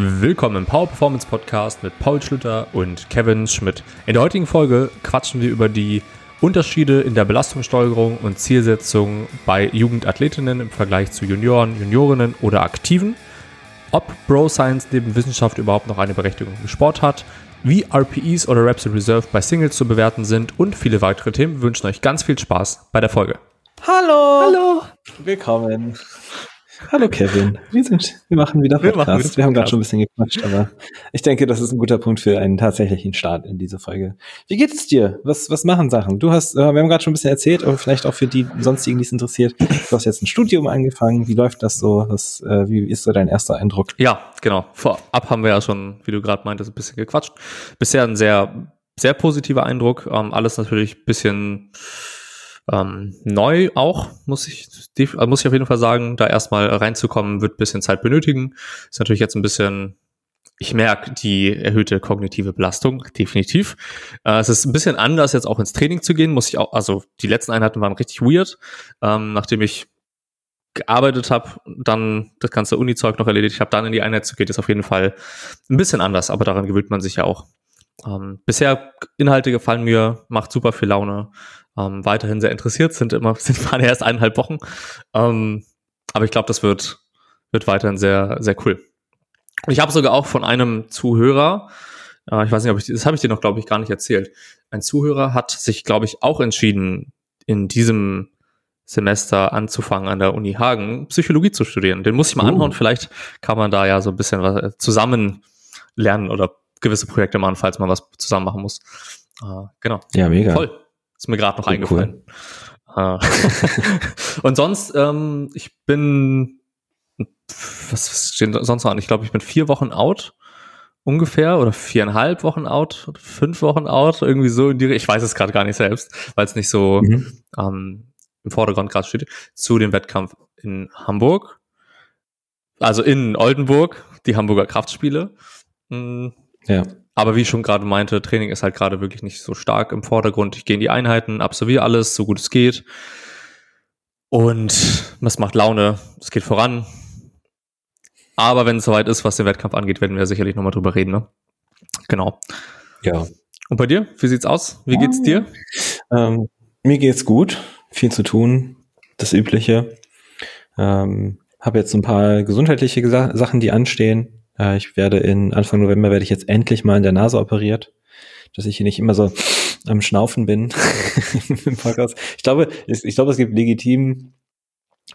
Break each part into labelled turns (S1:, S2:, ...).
S1: Willkommen im Power Performance Podcast mit Paul Schlüter und Kevin Schmidt. In der heutigen Folge quatschen wir über die Unterschiede in der Belastungssteuerung und Zielsetzung bei Jugendathletinnen im Vergleich zu Junioren, Juniorinnen oder Aktiven, ob Bro Science neben Wissenschaft überhaupt noch eine Berechtigung im Sport hat, wie RPEs oder Reps in Reserve bei Singles zu bewerten sind und viele weitere Themen. Wir wünschen euch ganz viel Spaß bei der Folge.
S2: Hallo!
S3: Hallo!
S2: Willkommen.
S3: Hallo Kevin, wir, sind, wir machen wieder Podcast. Wir, machen wir haben gerade schon ein bisschen gequatscht, aber ich denke, das ist ein guter Punkt für einen tatsächlichen Start in diese Folge. Wie geht es dir? Was, was machen Sachen? Du hast, äh, wir haben gerade schon ein bisschen erzählt, aber vielleicht auch für die sonstigen, die es interessiert. Du hast jetzt ein Studium angefangen. Wie läuft das so? Was, äh, wie ist so dein erster Eindruck?
S1: Ja, genau. Vorab haben wir ja schon, wie du gerade meintest, ein bisschen gequatscht. Bisher ein sehr, sehr positiver Eindruck. Ähm, alles natürlich ein bisschen ähm, neu auch, muss ich, also muss ich auf jeden Fall sagen, da erstmal reinzukommen, wird ein bisschen Zeit benötigen. Ist natürlich jetzt ein bisschen, ich merke die erhöhte kognitive Belastung, definitiv. Äh, es ist ein bisschen anders, jetzt auch ins Training zu gehen, muss ich auch, also die letzten Einheiten waren richtig weird, ähm, nachdem ich gearbeitet habe, dann das ganze Uni-Zeug noch erledigt habe, dann in die Einheit zu gehen, ist auf jeden Fall ein bisschen anders, aber daran gewöhnt man sich ja auch. Ähm, bisher Inhalte gefallen mir, macht super viel Laune ähm, weiterhin sehr interessiert sind. Immer sind waren erst eineinhalb Wochen, ähm, aber ich glaube, das wird wird weiterhin sehr sehr cool. Und ich habe sogar auch von einem Zuhörer, äh, ich weiß nicht, ob ich das habe ich dir noch glaube ich gar nicht erzählt. Ein Zuhörer hat sich glaube ich auch entschieden in diesem Semester anzufangen an der Uni Hagen Psychologie zu studieren. Den muss ich mal uh. anhauen. Vielleicht kann man da ja so ein bisschen was äh, zusammen lernen oder gewisse Projekte machen, falls man was zusammen machen muss.
S3: Uh, genau. Ja, mega. Voll.
S1: Ist mir gerade noch oh, eingefallen. Cool. Äh, und sonst, ähm, ich bin, was, was steht sonst noch an? Ich glaube, ich bin vier Wochen out ungefähr oder viereinhalb Wochen out fünf Wochen out, irgendwie so in die Ich weiß es gerade gar nicht selbst, weil es nicht so mhm. ähm, im Vordergrund gerade steht, zu dem Wettkampf in Hamburg. Also in Oldenburg, die Hamburger Kraftspiele. Mhm. Ja. Aber wie ich schon gerade meinte, Training ist halt gerade wirklich nicht so stark im Vordergrund. Ich gehe in die Einheiten, absolviere alles, so gut es geht. Und es macht Laune, es geht voran. Aber wenn es soweit ist, was den Wettkampf angeht, werden wir sicherlich nochmal drüber reden. Ne? Genau.
S3: Ja.
S1: Und bei dir? Wie sieht's aus? Wie geht's dir?
S3: Ähm, mir geht's gut. Viel zu tun. Das Übliche. Ähm, habe jetzt ein paar gesundheitliche Sachen, die anstehen. Äh, ich werde in Anfang November werde ich jetzt endlich mal in der Nase operiert, dass ich hier nicht immer so am Schnaufen bin im Podcast. Ich glaube, ich glaube, es gibt legitim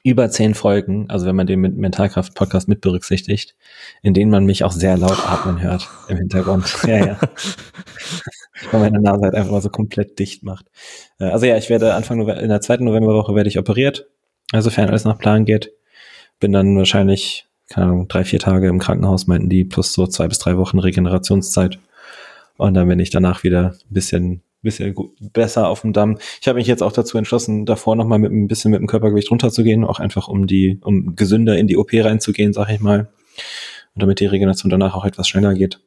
S3: über zehn Folgen, also wenn man den mit Mentalkraft-Podcast mit berücksichtigt, in denen man mich auch sehr laut atmen hört im Hintergrund. Ja, ja. Weil meine Nase halt einfach mal so komplett dicht macht. Äh, also ja, ich werde Anfang November, in der zweiten Novemberwoche werde ich operiert, also sofern alles nach Plan geht. Bin dann wahrscheinlich keine Ahnung, drei, vier Tage im Krankenhaus, meinten die, plus so zwei bis drei Wochen Regenerationszeit. Und dann bin ich danach wieder ein bisschen, bisschen besser auf dem Damm. Ich habe mich jetzt auch dazu entschlossen, davor nochmal mit ein bisschen mit dem Körpergewicht runterzugehen, auch einfach um die, um gesünder in die OP reinzugehen, sag ich mal. Und damit die Regeneration danach auch etwas schneller geht.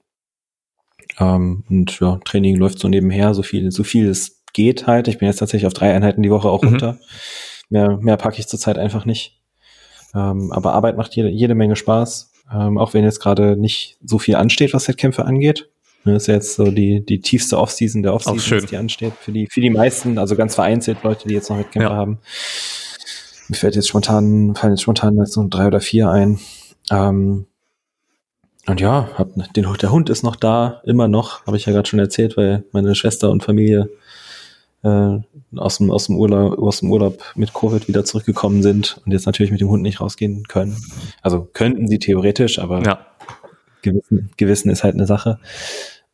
S3: Ähm, und ja, Training läuft so nebenher, so viel, so viel es geht halt. Ich bin jetzt tatsächlich auf drei Einheiten die Woche auch mhm. runter. Mehr, mehr packe ich zurzeit einfach nicht. Ähm, aber Arbeit macht jede, jede Menge Spaß, ähm, auch wenn jetzt gerade nicht so viel ansteht, was Wettkämpfe angeht. Das ne, ist jetzt so die, die tiefste Offseason der Offseason, die ansteht. Für die, für die meisten, also ganz vereinzelt Leute, die jetzt noch Wettkämpfe ja. haben. Mir fällt jetzt spontan, fallen jetzt spontan jetzt so drei oder vier ein. Ähm, und ja, hab, den, der Hund ist noch da, immer noch, habe ich ja gerade schon erzählt, weil meine Schwester und Familie äh, aus, dem, aus, dem Urlaub, aus dem Urlaub mit Covid wieder zurückgekommen sind und jetzt natürlich mit dem Hund nicht rausgehen können. Also könnten sie theoretisch, aber
S1: ja.
S3: Gewissen, Gewissen ist halt eine Sache.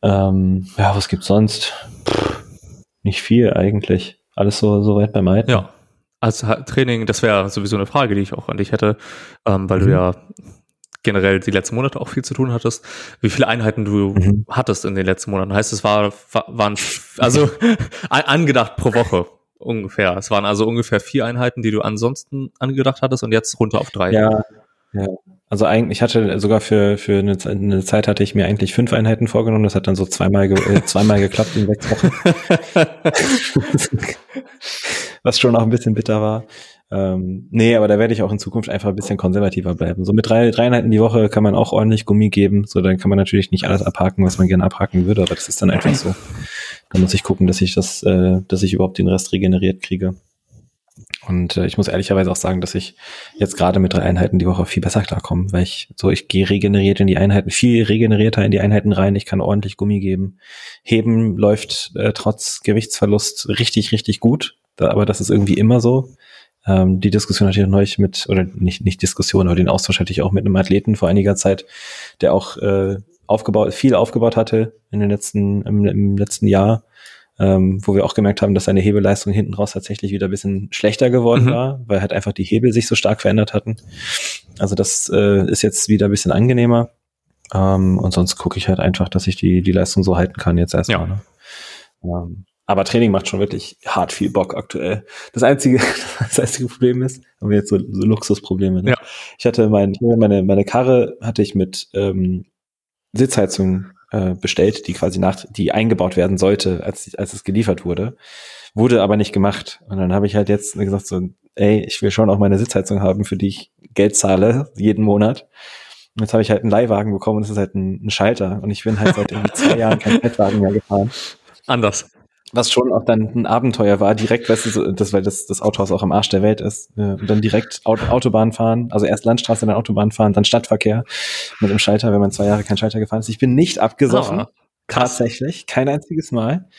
S3: Ähm, ja, was gibt's sonst? Pff, nicht viel eigentlich. Alles so, so weit beim Alten.
S1: Ja. Also Training, das wäre sowieso eine Frage, die ich auch an dich hätte, ähm, weil mhm. du ja generell die letzten Monate auch viel zu tun hattest, wie viele Einheiten du mhm. hattest in den letzten Monaten. Heißt, es war, waren, also angedacht pro Woche ungefähr. Es waren also ungefähr vier Einheiten, die du ansonsten angedacht hattest und jetzt runter auf drei.
S3: Ja, ja. Also eigentlich, ich hatte sogar für, für eine, eine Zeit hatte ich mir eigentlich fünf Einheiten vorgenommen. Das hat dann so zweimal, ge, äh, zweimal geklappt in sechs Wochen. was schon auch ein bisschen bitter war. Ähm, nee, aber da werde ich auch in Zukunft einfach ein bisschen konservativer bleiben. So mit drei, drei Einheiten die Woche kann man auch ordentlich Gummi geben. So, dann kann man natürlich nicht alles abhaken, was man gerne abhaken würde, aber das ist dann einfach so. Da muss ich gucken, dass ich das, äh, dass ich überhaupt den Rest regeneriert kriege. Und äh, ich muss ehrlicherweise auch sagen, dass ich jetzt gerade mit drei Einheiten die Woche viel besser klarkomme, weil ich so, ich gehe regeneriert in die Einheiten, viel regenerierter in die Einheiten rein, ich kann ordentlich Gummi geben. Heben läuft äh, trotz Gewichtsverlust richtig, richtig gut. Da, aber das ist irgendwie immer so. Ähm, die Diskussion hatte ich neulich mit, oder nicht, nicht Diskussion, aber den Austausch hatte ich auch mit einem Athleten vor einiger Zeit, der auch äh, aufgebaut, viel aufgebaut hatte in den letzten, im, im letzten Jahr ähm, wo wir auch gemerkt haben, dass seine Hebeleistung hinten raus tatsächlich wieder ein bisschen schlechter geworden mhm. war, weil halt einfach die Hebel sich so stark verändert hatten. Also das äh, ist jetzt wieder ein bisschen angenehmer. Ähm, und sonst gucke ich halt einfach, dass ich die, die Leistung so halten kann jetzt erstmal. Ja. Ne? Ähm, aber Training macht schon wirklich hart viel Bock aktuell. Das einzige, das einzige Problem ist, haben wir jetzt so, so Luxusprobleme. Ne? Ja. Ich hatte mein, meine, meine Karre hatte ich mit ähm, Sitzheizung äh, bestellt, die quasi nach, die eingebaut werden sollte, als, als es geliefert wurde. Wurde aber nicht gemacht. Und dann habe ich halt jetzt gesagt so, ey, ich will schon auch meine Sitzheizung haben, für die ich Geld zahle, jeden Monat. Und jetzt habe ich halt einen Leihwagen bekommen und es ist halt ein, ein Schalter. Und ich bin halt seit irgendwie zwei Jahren kein Leihwagen mehr gefahren.
S1: Anders
S3: was schon auch dann ein Abenteuer war, direkt, weißt du, das, weil das, das Autohaus auch am Arsch der Welt ist, ja, und dann direkt Auto, Autobahn fahren, also erst Landstraße, dann Autobahn fahren, dann Stadtverkehr mit dem Schalter, wenn man zwei Jahre kein Schalter gefahren ist. Ich bin nicht abgesoffen, oh, tatsächlich, kein einziges Mal.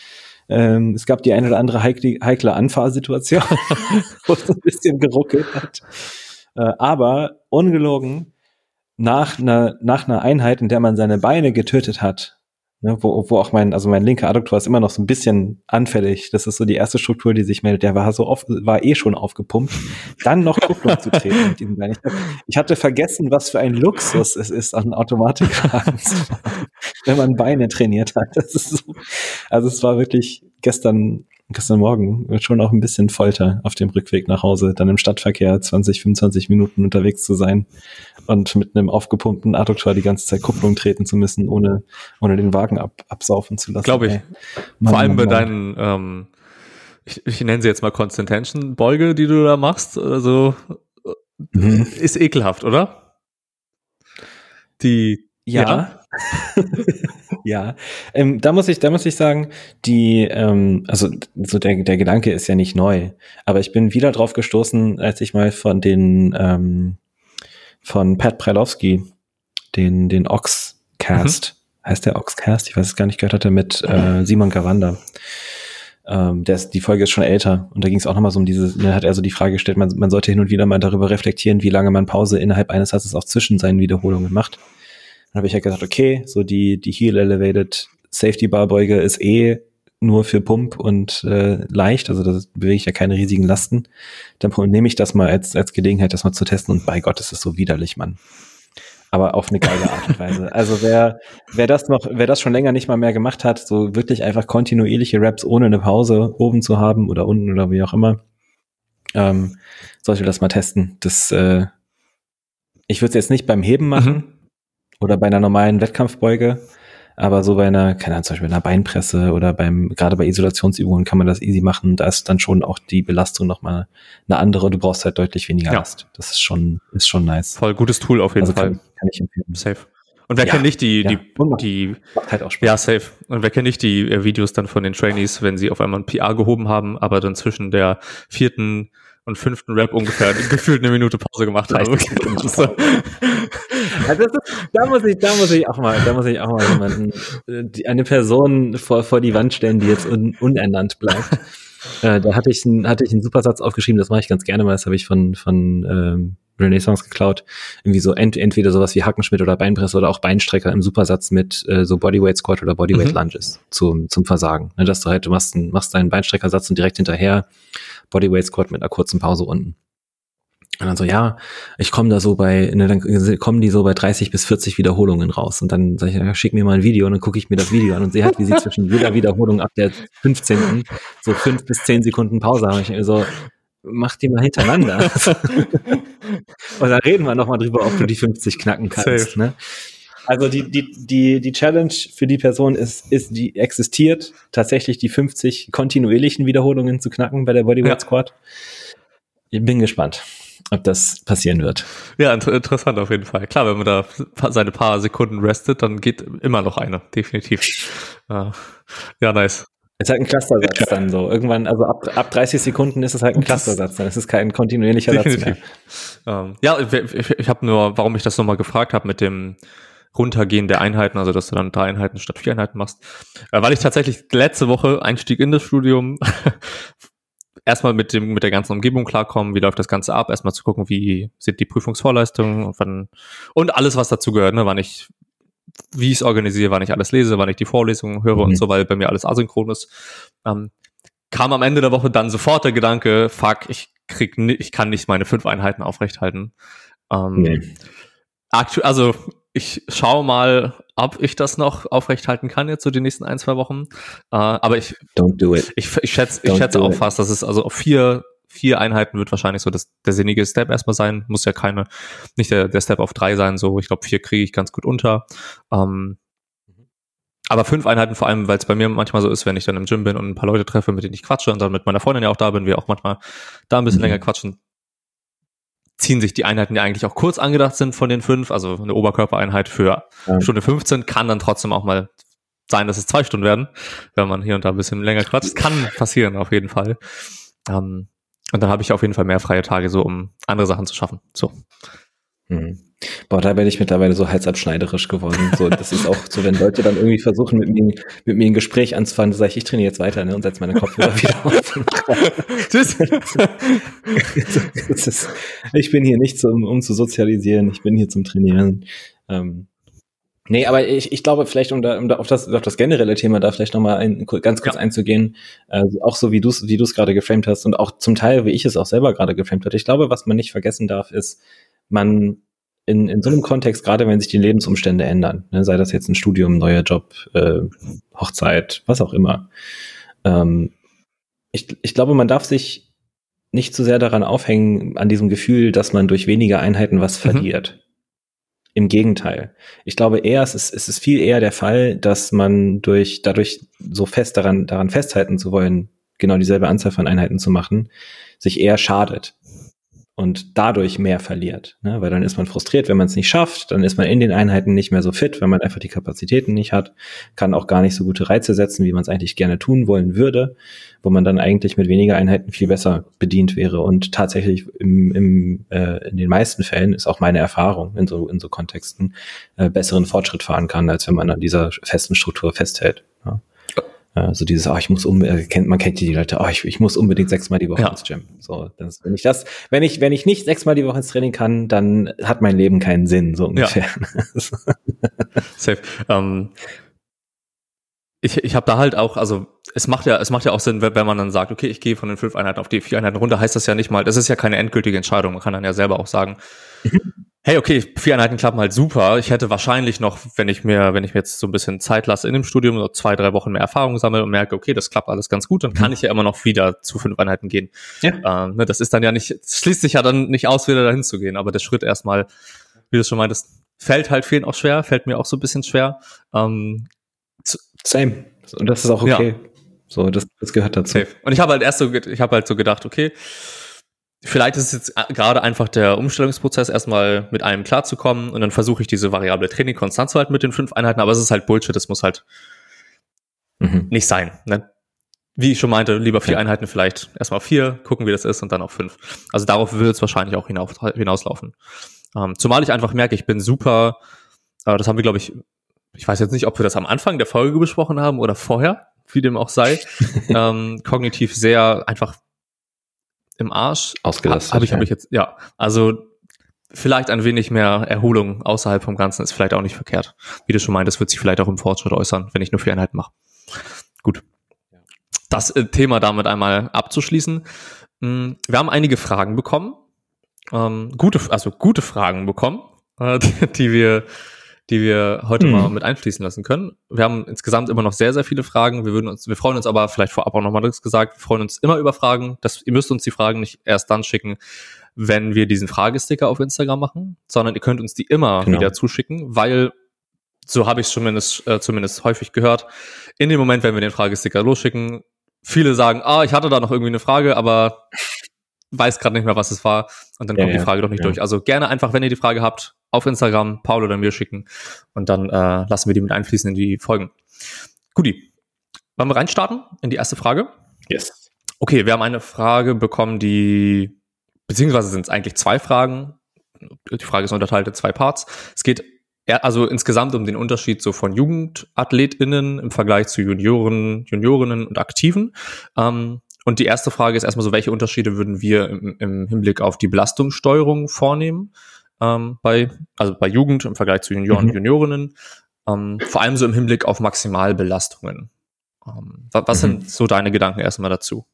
S3: Ähm, es gab die eine oder andere heikle, heikle Anfahrsituation, wo es ein bisschen geruckelt hat. Äh, aber ungelogen, nach einer, nach einer Einheit, in der man seine Beine getötet hat, Ne, wo, wo auch mein, also mein linker Adduktor ist immer noch so ein bisschen anfällig. Das ist so die erste Struktur, die sich meldet. Der war so oft, war eh schon aufgepumpt. Dann noch Kupplung zu treten mit diesem Bein. Ich hatte vergessen, was für ein Luxus es ist, an Automatikwagen zu fahren, wenn man Beine trainiert hat. Das ist so, also es war wirklich gestern gestern Morgen schon auch ein bisschen Folter auf dem Rückweg nach Hause, dann im Stadtverkehr 20, 25 Minuten unterwegs zu sein und mit einem aufgepumpten Adduktor die ganze Zeit Kupplung treten zu müssen, ohne, ohne den Wagen ab, absaufen zu lassen.
S1: Glaube ich. Mann, Vor allem bei deinen, ähm, ich, ich nenne sie jetzt mal Constant Beuge, die du da machst, also mhm. ist ekelhaft, oder?
S3: Die ja. ja. ja, ähm, da muss ich, da muss ich sagen, die, ähm, also so der, der Gedanke ist ja nicht neu, aber ich bin wieder drauf gestoßen, als ich mal von den ähm, von Pat Prelowski, den den Oxcast, mhm. heißt der Oxcast, ich weiß es gar nicht, gehört hatte mit äh, Simon Gawanda. Ähm, der ist, die Folge ist schon älter und da ging es auch nochmal so um diese, da hat er so die Frage gestellt, man, man sollte hin und wieder mal darüber reflektieren, wie lange man Pause innerhalb eines Satzes auch zwischen seinen Wiederholungen macht. Dann habe ich halt gedacht, okay, so die, die Heel Elevated Safety Bar Beuge ist eh nur für Pump und äh, leicht, also da bewege ich ja keine riesigen Lasten. Dann nehme ich das mal als, als Gelegenheit, das mal zu testen und bei Gott ist es so widerlich, Mann. Aber auf eine geile Art und Weise. Also wer, wer das noch, wer das schon länger nicht mal mehr gemacht hat, so wirklich einfach kontinuierliche Raps ohne eine Pause oben zu haben oder unten oder wie auch immer, ähm, sollte das mal testen. Das, äh, ich würde es jetzt nicht beim Heben machen, mhm. Oder bei einer normalen Wettkampfbeuge. Aber so bei einer, keine Ahnung, zum Beispiel einer Beinpresse oder beim, gerade bei Isolationsübungen kann man das easy machen. Da ist dann schon auch die Belastung nochmal eine andere. Du brauchst halt deutlich weniger ja. Last. Das ist schon, ist schon nice.
S1: Voll gutes Tool auf jeden also Fall. Kann, kann ich empfehlen. Safe. Und wer ja, kennt nicht die, ja, die, die, halt auch Spaß. ja, safe. Und wer kennt nicht die äh, Videos dann von den Trainees, wenn sie auf einmal ein PR gehoben haben, aber dann zwischen der vierten und fünften Rap ungefähr gefühlt eine Minute Pause gemacht habe. also
S3: ist, da muss ich, da muss ich auch mal, da muss ich auch mal jemanden, äh, die, eine Person vor, vor die Wand stellen, die jetzt un, unernannt bleibt. äh, da hatte ich, einen, hatte ich einen super Satz aufgeschrieben, das mache ich ganz gerne mal, das habe ich von, von ähm, Renaissance geklaut. Irgendwie so ent, entweder sowas wie Hackenschmidt oder Beinpresse oder auch Beinstrecker im Supersatz mit äh, so Bodyweight Squat oder Bodyweight mhm. Lunges zum, zum Versagen. Ne, dass du halt, du machst, machst deinen Beinstreckersatz und direkt hinterher Bodyweight Squat mit einer kurzen Pause unten. Und dann so, ja, ich komme da so bei, ne, dann kommen die so bei 30 bis 40 Wiederholungen raus. Und dann sage ich, ja, schick mir mal ein Video und dann gucke ich mir das Video an und sehe halt, wie sie zwischen jeder Wiederholung ab der 15. so fünf bis zehn Sekunden Pause haben. Ich so, mach die mal hintereinander. und da reden wir nochmal drüber, ob du die 50 knacken kannst. Ne? Also die, die, die, die Challenge für die Person ist, ist, die existiert, tatsächlich die 50 kontinuierlichen Wiederholungen zu knacken bei der Bodyweight Squad. Ich bin gespannt, ob das passieren wird.
S1: Ja, inter interessant auf jeden Fall. Klar, wenn man da seine paar Sekunden restet, dann geht immer noch eine, definitiv. ja, nice.
S3: Es ist halt ein Clustersatz ja. dann so. Irgendwann, also ab, ab 30 Sekunden ist es halt ein Clustersatz, dann ist es kein kontinuierlicher Definitiv.
S1: Satz mehr. Ähm, ja, ich, ich habe nur, warum ich das nochmal gefragt habe mit dem Runtergehen der Einheiten, also dass du dann drei Einheiten statt vier Einheiten machst, äh, weil ich tatsächlich letzte Woche Einstieg in das Studium erstmal mit dem mit der ganzen Umgebung klarkommen, wie läuft das Ganze ab, erstmal zu gucken, wie sind die Prüfungsvorleistungen und wann und alles, was dazu gehört, ne, wann ich wie ich es organisiere, wann ich alles lese, wann ich die Vorlesungen höre mhm. und so, weil bei mir alles asynchron ist, ähm, kam am Ende der Woche dann sofort der Gedanke, fuck, ich krieg ich kann nicht meine fünf Einheiten aufrechthalten. Ähm, nee. Also ich schaue mal, ob ich das noch aufrechthalten kann jetzt so die nächsten ein, zwei Wochen. Äh, aber ich,
S3: Don't do it.
S1: ich, ich schätze, ich schätze auch it. fast, dass es also auf vier vier Einheiten wird wahrscheinlich so das, der sinnige Step erstmal sein. Muss ja keine, nicht der, der Step auf drei sein. So, ich glaube, vier kriege ich ganz gut unter. Ähm, aber fünf Einheiten vor allem, weil es bei mir manchmal so ist, wenn ich dann im Gym bin und ein paar Leute treffe, mit denen ich quatsche und dann mit meiner Freundin ja auch da bin, wir auch manchmal da ein bisschen mhm. länger quatschen, ziehen sich die Einheiten, die eigentlich auch kurz angedacht sind von den fünf, also eine Oberkörpereinheit für ja. Stunde 15, kann dann trotzdem auch mal sein, dass es zwei Stunden werden, wenn man hier und da ein bisschen länger quatscht. Kann passieren, auf jeden Fall. Ähm, und dann habe ich auf jeden Fall mehr freie Tage, so um andere Sachen zu schaffen. So.
S3: Mhm. Boah, da bin ich mittlerweile so halsabschneiderisch geworden. So, das ist auch so, wenn Leute dann irgendwie versuchen, mit mir, mit mir ein Gespräch anzufangen, sage ich, ich trainiere jetzt weiter ne, und setze meine Kopfhörer wieder auf. Tschüss. ist, ich bin hier nicht zum, um zu sozialisieren, ich bin hier zum Trainieren. Ähm, Nee, aber ich, ich glaube, vielleicht um da, um da auf, das, auf das generelle Thema da vielleicht nochmal ein, ganz kurz ja. einzugehen, äh, auch so wie du es wie du's gerade geframed hast und auch zum Teil, wie ich es auch selber gerade geframed hatte. Ich glaube, was man nicht vergessen darf, ist, man in, in so einem Kontext, gerade wenn sich die Lebensumstände ändern, ne, sei das jetzt ein Studium, neuer Job, äh, Hochzeit, was auch immer, ähm, ich, ich glaube, man darf sich nicht zu sehr daran aufhängen, an diesem Gefühl, dass man durch weniger Einheiten was mhm. verliert. Im Gegenteil. Ich glaube eher, es ist, es ist viel eher der Fall, dass man durch, dadurch so fest daran, daran festhalten zu wollen, genau dieselbe Anzahl von Einheiten zu machen, sich eher schadet und dadurch mehr verliert. Ne? Weil dann ist man frustriert, wenn man es nicht schafft, dann ist man in den Einheiten nicht mehr so fit, wenn man einfach die Kapazitäten nicht hat, kann auch gar nicht so gute Reize setzen, wie man es eigentlich gerne tun wollen würde, wo man dann eigentlich mit weniger Einheiten viel besser bedient wäre. Und tatsächlich im, im, äh, in den meisten Fällen ist auch meine Erfahrung in so, in so Kontexten äh, besseren Fortschritt fahren kann, als wenn man an dieser festen Struktur festhält. Ja. Also dieses, oh, ich muss unbedingt, kennt, man kennt die Leute, oh, ich, ich muss unbedingt sechsmal die Woche ja. ins Gym. So, das, wenn ich das, wenn ich, wenn ich nicht sechsmal die Woche ins Training kann, dann hat mein Leben keinen Sinn, so ungefähr. Ja.
S1: Safe. Ähm, ich, ich habe da halt auch, also es macht ja, es macht ja auch Sinn, wenn man dann sagt, okay, ich gehe von den fünf Einheiten auf die vier Einheiten runter, heißt das ja nicht mal, das ist ja keine endgültige Entscheidung. Man kann dann ja selber auch sagen, hey, okay, vier Einheiten klappen halt super. Ich hätte wahrscheinlich noch, wenn ich mir, wenn ich mir jetzt so ein bisschen Zeit lasse in dem Studium, so zwei, drei Wochen mehr Erfahrung sammle und merke, okay, das klappt alles ganz gut, dann kann mhm. ich ja immer noch wieder zu fünf Einheiten gehen. Ja. Ähm, ne, das ist dann ja nicht, schließt sich ja dann nicht aus, wieder dahin zu gehen. Aber der Schritt erstmal, wie du schon meintest, fällt halt vielen auch schwer, fällt mir auch so ein bisschen schwer. Ähm,
S3: Same. Und das ist auch okay. Ja. So, das, das gehört dazu. Safe.
S1: Und ich habe halt erst so, ich habe halt so gedacht, okay, Vielleicht ist es jetzt äh, gerade einfach der Umstellungsprozess, erstmal mit einem klarzukommen und dann versuche ich diese variable Training konstant zu halten mit den fünf Einheiten, aber es ist halt Bullshit, das muss halt mhm. nicht sein. Ne? Wie ich schon meinte, lieber vier ja. Einheiten vielleicht erstmal vier, gucken, wie das ist und dann auf fünf. Also darauf wird es wahrscheinlich auch hinauf, hinauslaufen. Ähm, zumal ich einfach merke, ich bin super, äh, das haben wir, glaube ich, ich weiß jetzt nicht, ob wir das am Anfang der Folge besprochen haben oder vorher, wie dem auch sei, ähm, kognitiv sehr einfach im Arsch.
S3: Ausgelastet.
S1: Habe ich, hab ich jetzt, ja. Also vielleicht ein wenig mehr Erholung außerhalb vom Ganzen ist vielleicht auch nicht verkehrt. Wie du schon meintest, wird sich vielleicht auch im Fortschritt äußern, wenn ich nur vier Einheiten mache. Gut. Das äh, Thema damit einmal abzuschließen. Hm, wir haben einige Fragen bekommen. Ähm, gute, also gute Fragen bekommen, äh, die wir die wir heute hm. mal mit einfließen lassen können. Wir haben insgesamt immer noch sehr, sehr viele Fragen. Wir würden uns, wir freuen uns aber vielleicht vorab auch nochmal das gesagt, wir freuen uns immer über Fragen. Das, ihr müsst uns die Fragen nicht erst dann schicken, wenn wir diesen Fragesticker auf Instagram machen, sondern ihr könnt uns die immer genau. wieder zuschicken, weil so habe ich es zumindest, äh, zumindest häufig gehört. In dem Moment, wenn wir den Fragesticker losschicken, viele sagen, ah, ich hatte da noch irgendwie eine Frage, aber weiß gerade nicht mehr, was es war. Und dann ja, kommt die Frage ja, doch nicht ja. durch. Also gerne einfach, wenn ihr die Frage habt, auf Instagram Paul oder mir schicken und dann äh, lassen wir die mit einfließen in die Folgen. Guti. Wollen wir reinstarten in die erste Frage?
S3: Yes.
S1: Okay, wir haben eine Frage bekommen, die, beziehungsweise sind es eigentlich zwei Fragen. Die Frage ist unterteilt in zwei Parts. Es geht also insgesamt um den Unterschied so von JugendathletInnen im Vergleich zu Junioren, Juniorinnen und Aktiven. Ähm, und die erste Frage ist erstmal so, welche Unterschiede würden wir im, im Hinblick auf die Belastungssteuerung vornehmen? Ähm, bei, also bei Jugend im Vergleich zu Junioren mhm. und Juniorinnen. Ähm, vor allem so im Hinblick auf Maximalbelastungen. Ähm, was, was mhm. sind so deine Gedanken erstmal dazu?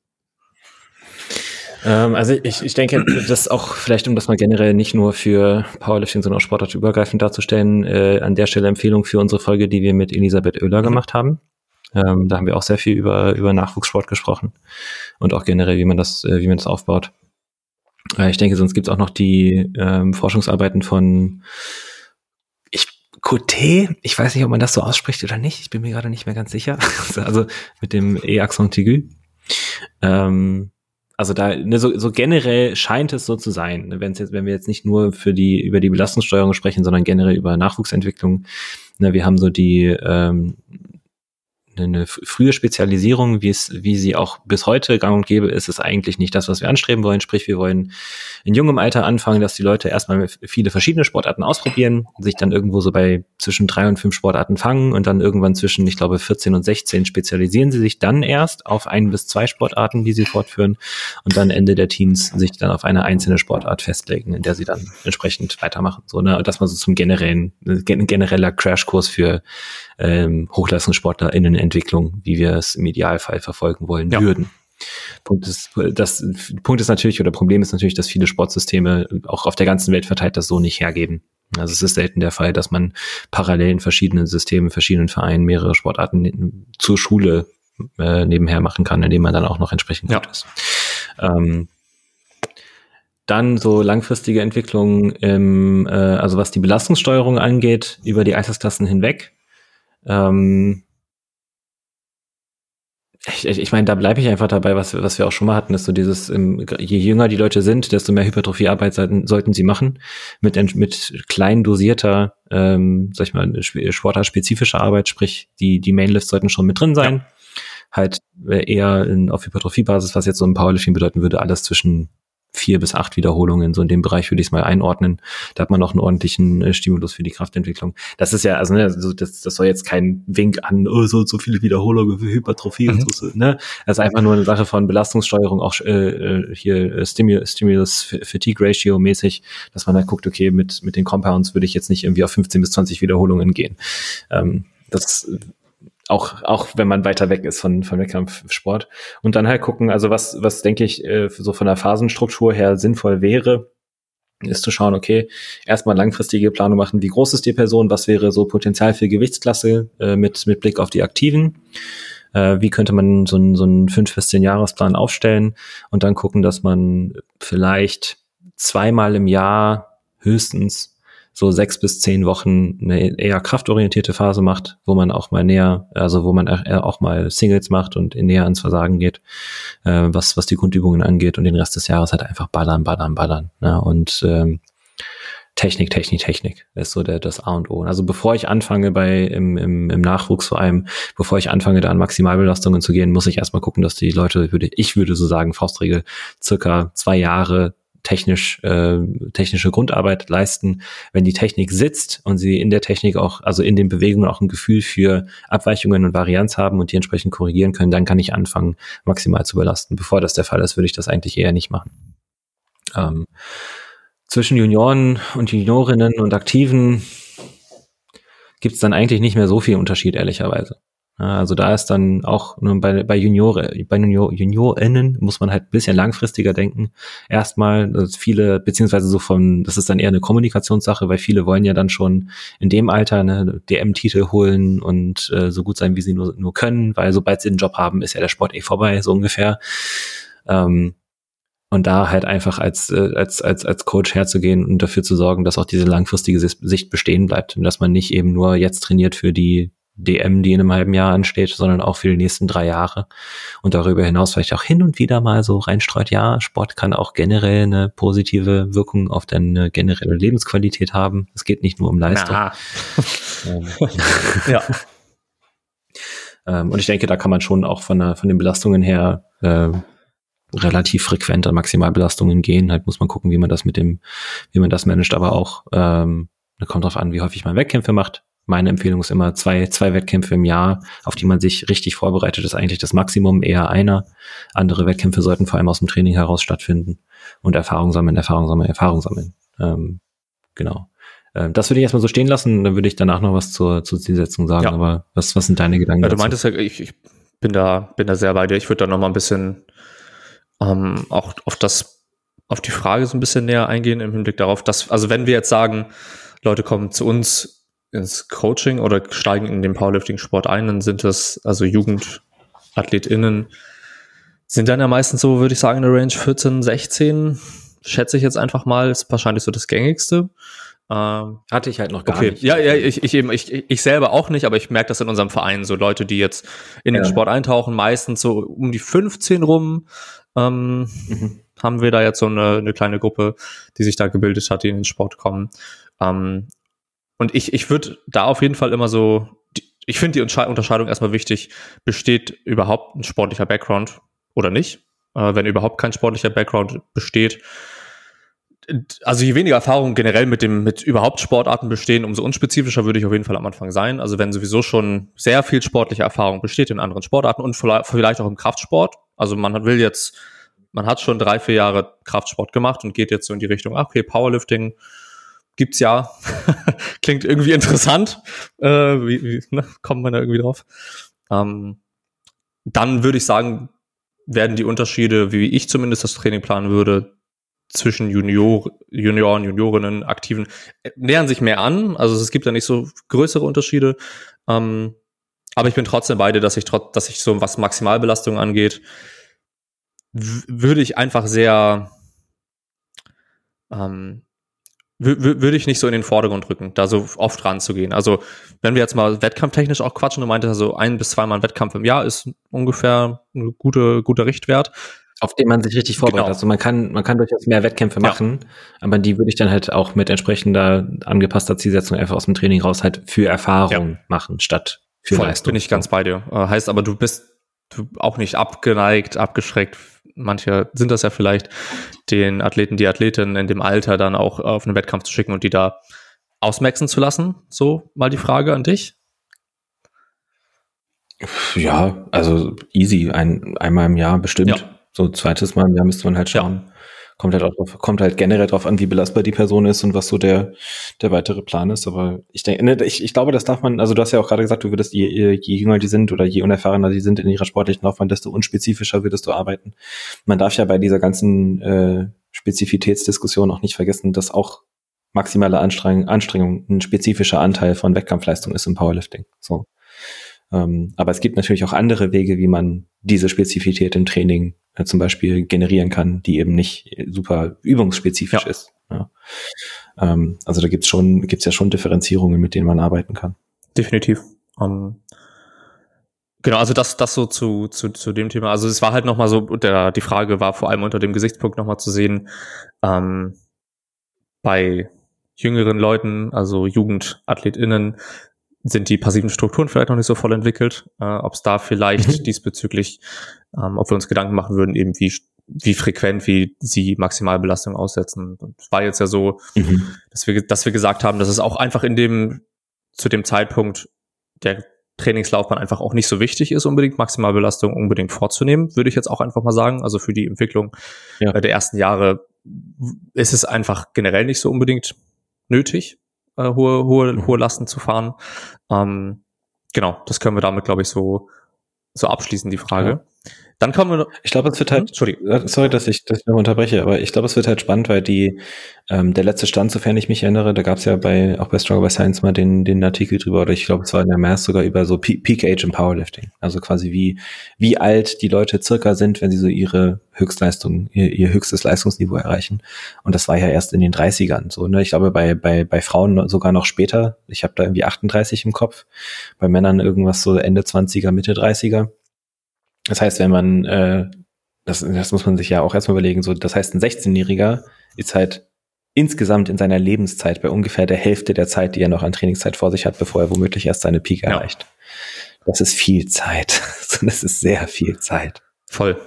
S3: Ähm, also ich, ich denke, das auch vielleicht, um das mal generell nicht nur für Powerlifting, sondern auch sportartübergreifend darzustellen, äh, an der Stelle Empfehlung für unsere Folge, die wir mit Elisabeth Oehler mhm. gemacht haben. Ähm, da haben wir auch sehr viel über, über Nachwuchssport gesprochen und auch generell, wie man das, äh, wie man das aufbaut. Äh, ich denke, sonst gibt es auch noch die ähm, Forschungsarbeiten von ich Coté, ich weiß nicht, ob man das so ausspricht oder nicht, ich bin mir gerade nicht mehr ganz sicher. also mit dem E-Accent aigu. Ähm, also da ne, so, so generell scheint es so zu sein, ne, wenn jetzt, wenn wir jetzt nicht nur für die über die Belastungssteuerung sprechen, sondern generell über Nachwuchsentwicklung. Ne, wir haben so die ähm, eine frühe Spezialisierung, wie es, wie sie auch bis heute gang und gäbe ist, ist eigentlich nicht das, was wir anstreben wollen. Sprich, wir wollen in jungem Alter anfangen, dass die Leute erstmal viele verschiedene Sportarten ausprobieren, sich dann irgendwo so bei zwischen drei und fünf Sportarten fangen und dann irgendwann zwischen, ich glaube, 14 und 16 spezialisieren sie sich dann erst auf ein bis zwei Sportarten, die sie fortführen und dann Ende der Teens sich dann auf eine einzelne Sportart festlegen, in der sie dann entsprechend weitermachen. So, ne, das mal so zum generellen, genereller Crashkurs für ähm, HochleistungssportlerInnen Entwicklung, wie wir es im Idealfall verfolgen wollen ja. würden. Punkt ist, das, Punkt ist natürlich, oder Problem ist natürlich, dass viele Sportsysteme auch auf der ganzen Welt verteilt das so nicht hergeben. Also es ist selten der Fall, dass man parallel in verschiedenen Systemen, verschiedenen Vereinen mehrere Sportarten zur Schule äh, nebenher machen kann, indem man dann auch noch entsprechend
S1: ja.
S3: gut ist. Ähm, dann so langfristige Entwicklungen, im, äh, also was die Belastungssteuerung angeht, über die Altersklassen hinweg. Ähm, ich, ich meine, da bleibe ich einfach dabei, was, was wir auch schon mal hatten, ist so dieses, je jünger die Leute sind, desto mehr Hypertrophiearbeit sollten, sollten sie machen. Mit, mit klein dosierter, ähm, sag ich mal, sportartspezifischer Arbeit, sprich, die, die Mainlifts sollten schon mit drin sein. Ja. Halt äh, eher in, auf Hypertrophiebasis, was jetzt so ein Powerlifting bedeuten würde, alles zwischen vier bis acht Wiederholungen, so in dem Bereich würde ich es mal einordnen. Da hat man noch einen ordentlichen äh, Stimulus für die Kraftentwicklung. Das ist ja, also ne, also das, das soll jetzt kein Wink an, oh, so so viele Wiederholungen für Hypertrophie mhm. und so, ne? Das ist einfach nur eine Sache von Belastungssteuerung, auch äh, äh hier äh, Stimulus, Stimulus Fatigue Ratio mäßig, dass man da guckt, okay, mit, mit den Compounds würde ich jetzt nicht irgendwie auf 15 bis 20 Wiederholungen gehen. Ähm, das auch, auch wenn man weiter weg ist von, von Wettkampfsport. Und dann halt gucken, also was, was denke ich, äh, so von der Phasenstruktur her sinnvoll wäre, ist zu schauen, okay, erstmal langfristige Planung machen, wie groß ist die Person, was wäre so Potenzial für Gewichtsklasse äh, mit, mit Blick auf die Aktiven. Äh, wie könnte man so einen so einen fünf bis zehn Jahresplan aufstellen und dann gucken, dass man vielleicht zweimal im Jahr höchstens so sechs bis zehn Wochen eine eher kraftorientierte Phase macht, wo man auch mal näher, also wo man auch mal Singles macht und näher ans Versagen geht, äh, was, was die Grundübungen angeht und den Rest des Jahres halt einfach ballern, ballern, ballern. Ne? Und ähm, Technik, Technik, Technik ist so der, das A und O. Also bevor ich anfange bei im, im, im Nachwuchs vor allem, bevor ich anfange, da an Maximalbelastungen zu gehen, muss ich erstmal gucken, dass die Leute, würde, ich würde so sagen, Faustregel, circa zwei Jahre technisch äh, technische Grundarbeit leisten. Wenn die Technik sitzt und sie in der Technik auch, also in den Bewegungen auch ein Gefühl für Abweichungen und Varianz haben und die entsprechend korrigieren können, dann kann ich anfangen, maximal zu belasten. Bevor das der Fall ist, würde ich das eigentlich eher nicht machen. Ähm, zwischen Junioren und Juniorinnen und Aktiven gibt es dann eigentlich nicht mehr so viel Unterschied, ehrlicherweise. Also da ist dann auch bei, bei Juniore, bei Junior, JuniorInnen muss man halt ein bisschen langfristiger denken. Erstmal, dass viele, beziehungsweise so von, das ist dann eher eine Kommunikationssache, weil viele wollen ja dann schon in dem Alter eine DM-Titel holen und äh, so gut sein, wie sie nur, nur können, weil sobald sie einen Job haben, ist ja der Sport eh vorbei, so ungefähr. Ähm, und da halt einfach als, äh, als, als, als Coach herzugehen und dafür zu sorgen, dass auch diese langfristige Sicht bestehen bleibt und dass man nicht eben nur jetzt trainiert für die DM, die in einem halben Jahr ansteht, sondern auch für die nächsten drei Jahre und darüber hinaus vielleicht auch hin und wieder mal so reinstreut, ja, Sport kann auch generell eine positive Wirkung auf deine generelle Lebensqualität haben. Es geht nicht nur um Leistung. Ähm, ja. Ähm, und ich denke, da kann man schon auch von, der, von den Belastungen her äh, relativ frequent an Maximalbelastungen gehen. Halt muss man gucken, wie man das mit dem, wie man das managt, aber auch ähm, kommt drauf an, wie häufig man Wettkämpfe macht. Meine Empfehlung ist immer zwei, zwei Wettkämpfe im Jahr, auf die man sich richtig vorbereitet, ist eigentlich das Maximum, eher einer. Andere Wettkämpfe sollten vor allem aus dem Training heraus stattfinden und Erfahrung sammeln, Erfahrung sammeln, Erfahrung sammeln. Ähm, genau. Ähm, das würde ich erstmal so stehen lassen, dann würde ich danach noch was zur, zur Zielsetzung sagen. Ja. Aber was, was sind deine Gedanken?
S1: Ja, du dazu? meintest ja, ich, ich bin da, bin da sehr bei dir. Ich würde da noch mal ein bisschen ähm, auch auf das, auf die Frage so ein bisschen näher eingehen im Hinblick darauf, dass, also wenn wir jetzt sagen, Leute kommen zu uns ins Coaching oder steigen in den Powerlifting-Sport ein, dann sind das also JugendathletInnen, sind dann ja meistens so, würde ich sagen, in der Range 14, 16, schätze ich jetzt einfach mal, ist wahrscheinlich so das gängigste.
S3: Ähm, Hatte ich halt noch gar
S1: okay.
S3: nicht.
S1: Ja, ja, ich, ich eben, ich, ich selber auch nicht, aber ich merke das in unserem Verein, so Leute, die jetzt in ja. den Sport eintauchen, meistens so um die 15 rum, ähm, mhm. haben wir da jetzt so eine, eine kleine Gruppe, die sich da gebildet hat, die in den Sport kommen. Ähm, und ich, ich würde da auf jeden Fall immer so, ich finde die Unterscheidung erstmal wichtig, besteht überhaupt ein sportlicher Background oder nicht? Äh, wenn überhaupt kein sportlicher Background besteht, also je weniger Erfahrung generell mit dem, mit überhaupt Sportarten bestehen, umso unspezifischer würde ich auf jeden Fall am Anfang sein. Also wenn sowieso schon sehr viel sportliche Erfahrung besteht in anderen Sportarten und vielleicht auch im Kraftsport. Also man will jetzt, man hat schon drei, vier Jahre Kraftsport gemacht und geht jetzt so in die Richtung, okay, Powerlifting gibt's ja. Klingt irgendwie interessant. Äh, wie, wie ne, kommt man da irgendwie drauf? Ähm, dann würde ich sagen, werden die Unterschiede, wie ich zumindest das Training planen würde, zwischen Junior, Junioren, Juniorinnen, Aktiven, äh, nähern sich mehr an. Also es gibt da nicht so größere Unterschiede. Ähm, aber ich bin trotzdem beide, dass ich trotz, dass ich so was Maximalbelastung angeht, würde ich einfach sehr ähm, würde ich nicht so in den Vordergrund rücken, da so oft ranzugehen. Also wenn wir jetzt mal wettkampftechnisch auch quatschen, du meintest also ein bis zweimal ein Wettkampf im Jahr ist ungefähr ein gute, guter Richtwert.
S3: Auf den man sich richtig vorbereitet. Genau. Also man kann, man kann durchaus mehr Wettkämpfe machen, ja. aber die würde ich dann halt auch mit entsprechender angepasster Zielsetzung einfach aus dem Training raus halt für Erfahrung ja. machen, statt für
S1: Voll, Leistung. Bin ich ganz bei dir. Äh, heißt aber, du bist auch nicht abgeneigt, abgeschreckt manche sind das ja vielleicht, den Athleten, die Athletinnen in dem Alter dann auch auf einen Wettkampf zu schicken und die da ausmaxen zu lassen? So mal die Frage an dich.
S3: Ja, also easy, ein, einmal im Jahr bestimmt. Ja. So zweites Mal im Jahr müsste man halt schauen. Kommt halt drauf, kommt halt generell drauf an, wie belastbar die Person ist und was so der, der weitere Plan ist. Aber ich denke, ne, ich, ich glaube, das darf man, also du hast ja auch gerade gesagt, du würdest, je, je jünger die sind oder je unerfahrener die sind in ihrer sportlichen Laufbahn, desto unspezifischer würdest du arbeiten. Man darf ja bei dieser ganzen äh, Spezifitätsdiskussion auch nicht vergessen, dass auch maximale Anstrengung, Anstrengung ein spezifischer Anteil von Wettkampfleistung ist im Powerlifting. So. Ähm, aber es gibt natürlich auch andere Wege, wie man diese Spezifität im Training äh, zum Beispiel generieren kann, die eben nicht super übungsspezifisch ja. ist. Ja. Ähm, also da gibt's schon, gibt's ja schon Differenzierungen, mit denen man arbeiten kann.
S1: Definitiv. Um, ähm, genau, also das, das so zu, zu, zu dem Thema. Also es war halt nochmal so, der, die Frage war vor allem unter dem Gesichtspunkt nochmal zu sehen, ähm, bei jüngeren Leuten, also JugendathletInnen, sind die passiven Strukturen vielleicht noch nicht so voll entwickelt, äh, ob es da vielleicht mhm. diesbezüglich, ähm, ob wir uns Gedanken machen würden, eben wie, wie frequent, wie sie Maximalbelastung aussetzen. Und es war jetzt ja so, mhm. dass wir, dass wir gesagt haben, dass es auch einfach in dem, zu dem Zeitpunkt der Trainingslaufbahn einfach auch nicht so wichtig ist, unbedingt Maximalbelastung unbedingt vorzunehmen, würde ich jetzt auch einfach mal sagen. Also für die Entwicklung ja. der ersten Jahre ist es einfach generell nicht so unbedingt nötig äh, hohe, hohe, hohe Lasten zu fahren. Ähm, genau, das können wir damit, glaube ich, so, so abschließen, die Frage. Ja. Dann kommen wir noch.
S3: Ich glaube, es wird halt, Entschuldigung. sorry, dass ich das noch unterbreche, aber ich glaube, es wird halt spannend, weil die, ähm, der letzte Stand, sofern ich mich erinnere, da gab es ja bei, auch bei Stronger by Science mal den, den Artikel drüber, oder ich glaube, es war in der Mass sogar über so Peak Age im Powerlifting. Also quasi wie, wie alt die Leute circa sind, wenn sie so ihre Höchstleistung, ihr, ihr höchstes Leistungsniveau erreichen. Und das war ja erst in den 30ern so, ne? Ich glaube, bei, bei, bei Frauen sogar noch später. Ich habe da irgendwie 38 im Kopf. Bei Männern irgendwas so Ende 20er, Mitte 30er. Das heißt, wenn man, äh, das, das muss man sich ja auch erstmal überlegen, so, das heißt, ein 16-Jähriger ist halt insgesamt in seiner Lebenszeit bei ungefähr der Hälfte der Zeit, die er noch an Trainingszeit vor sich hat, bevor er womöglich erst seine Peak ja. erreicht. Das ist viel Zeit. das ist sehr viel Zeit.
S1: Voll.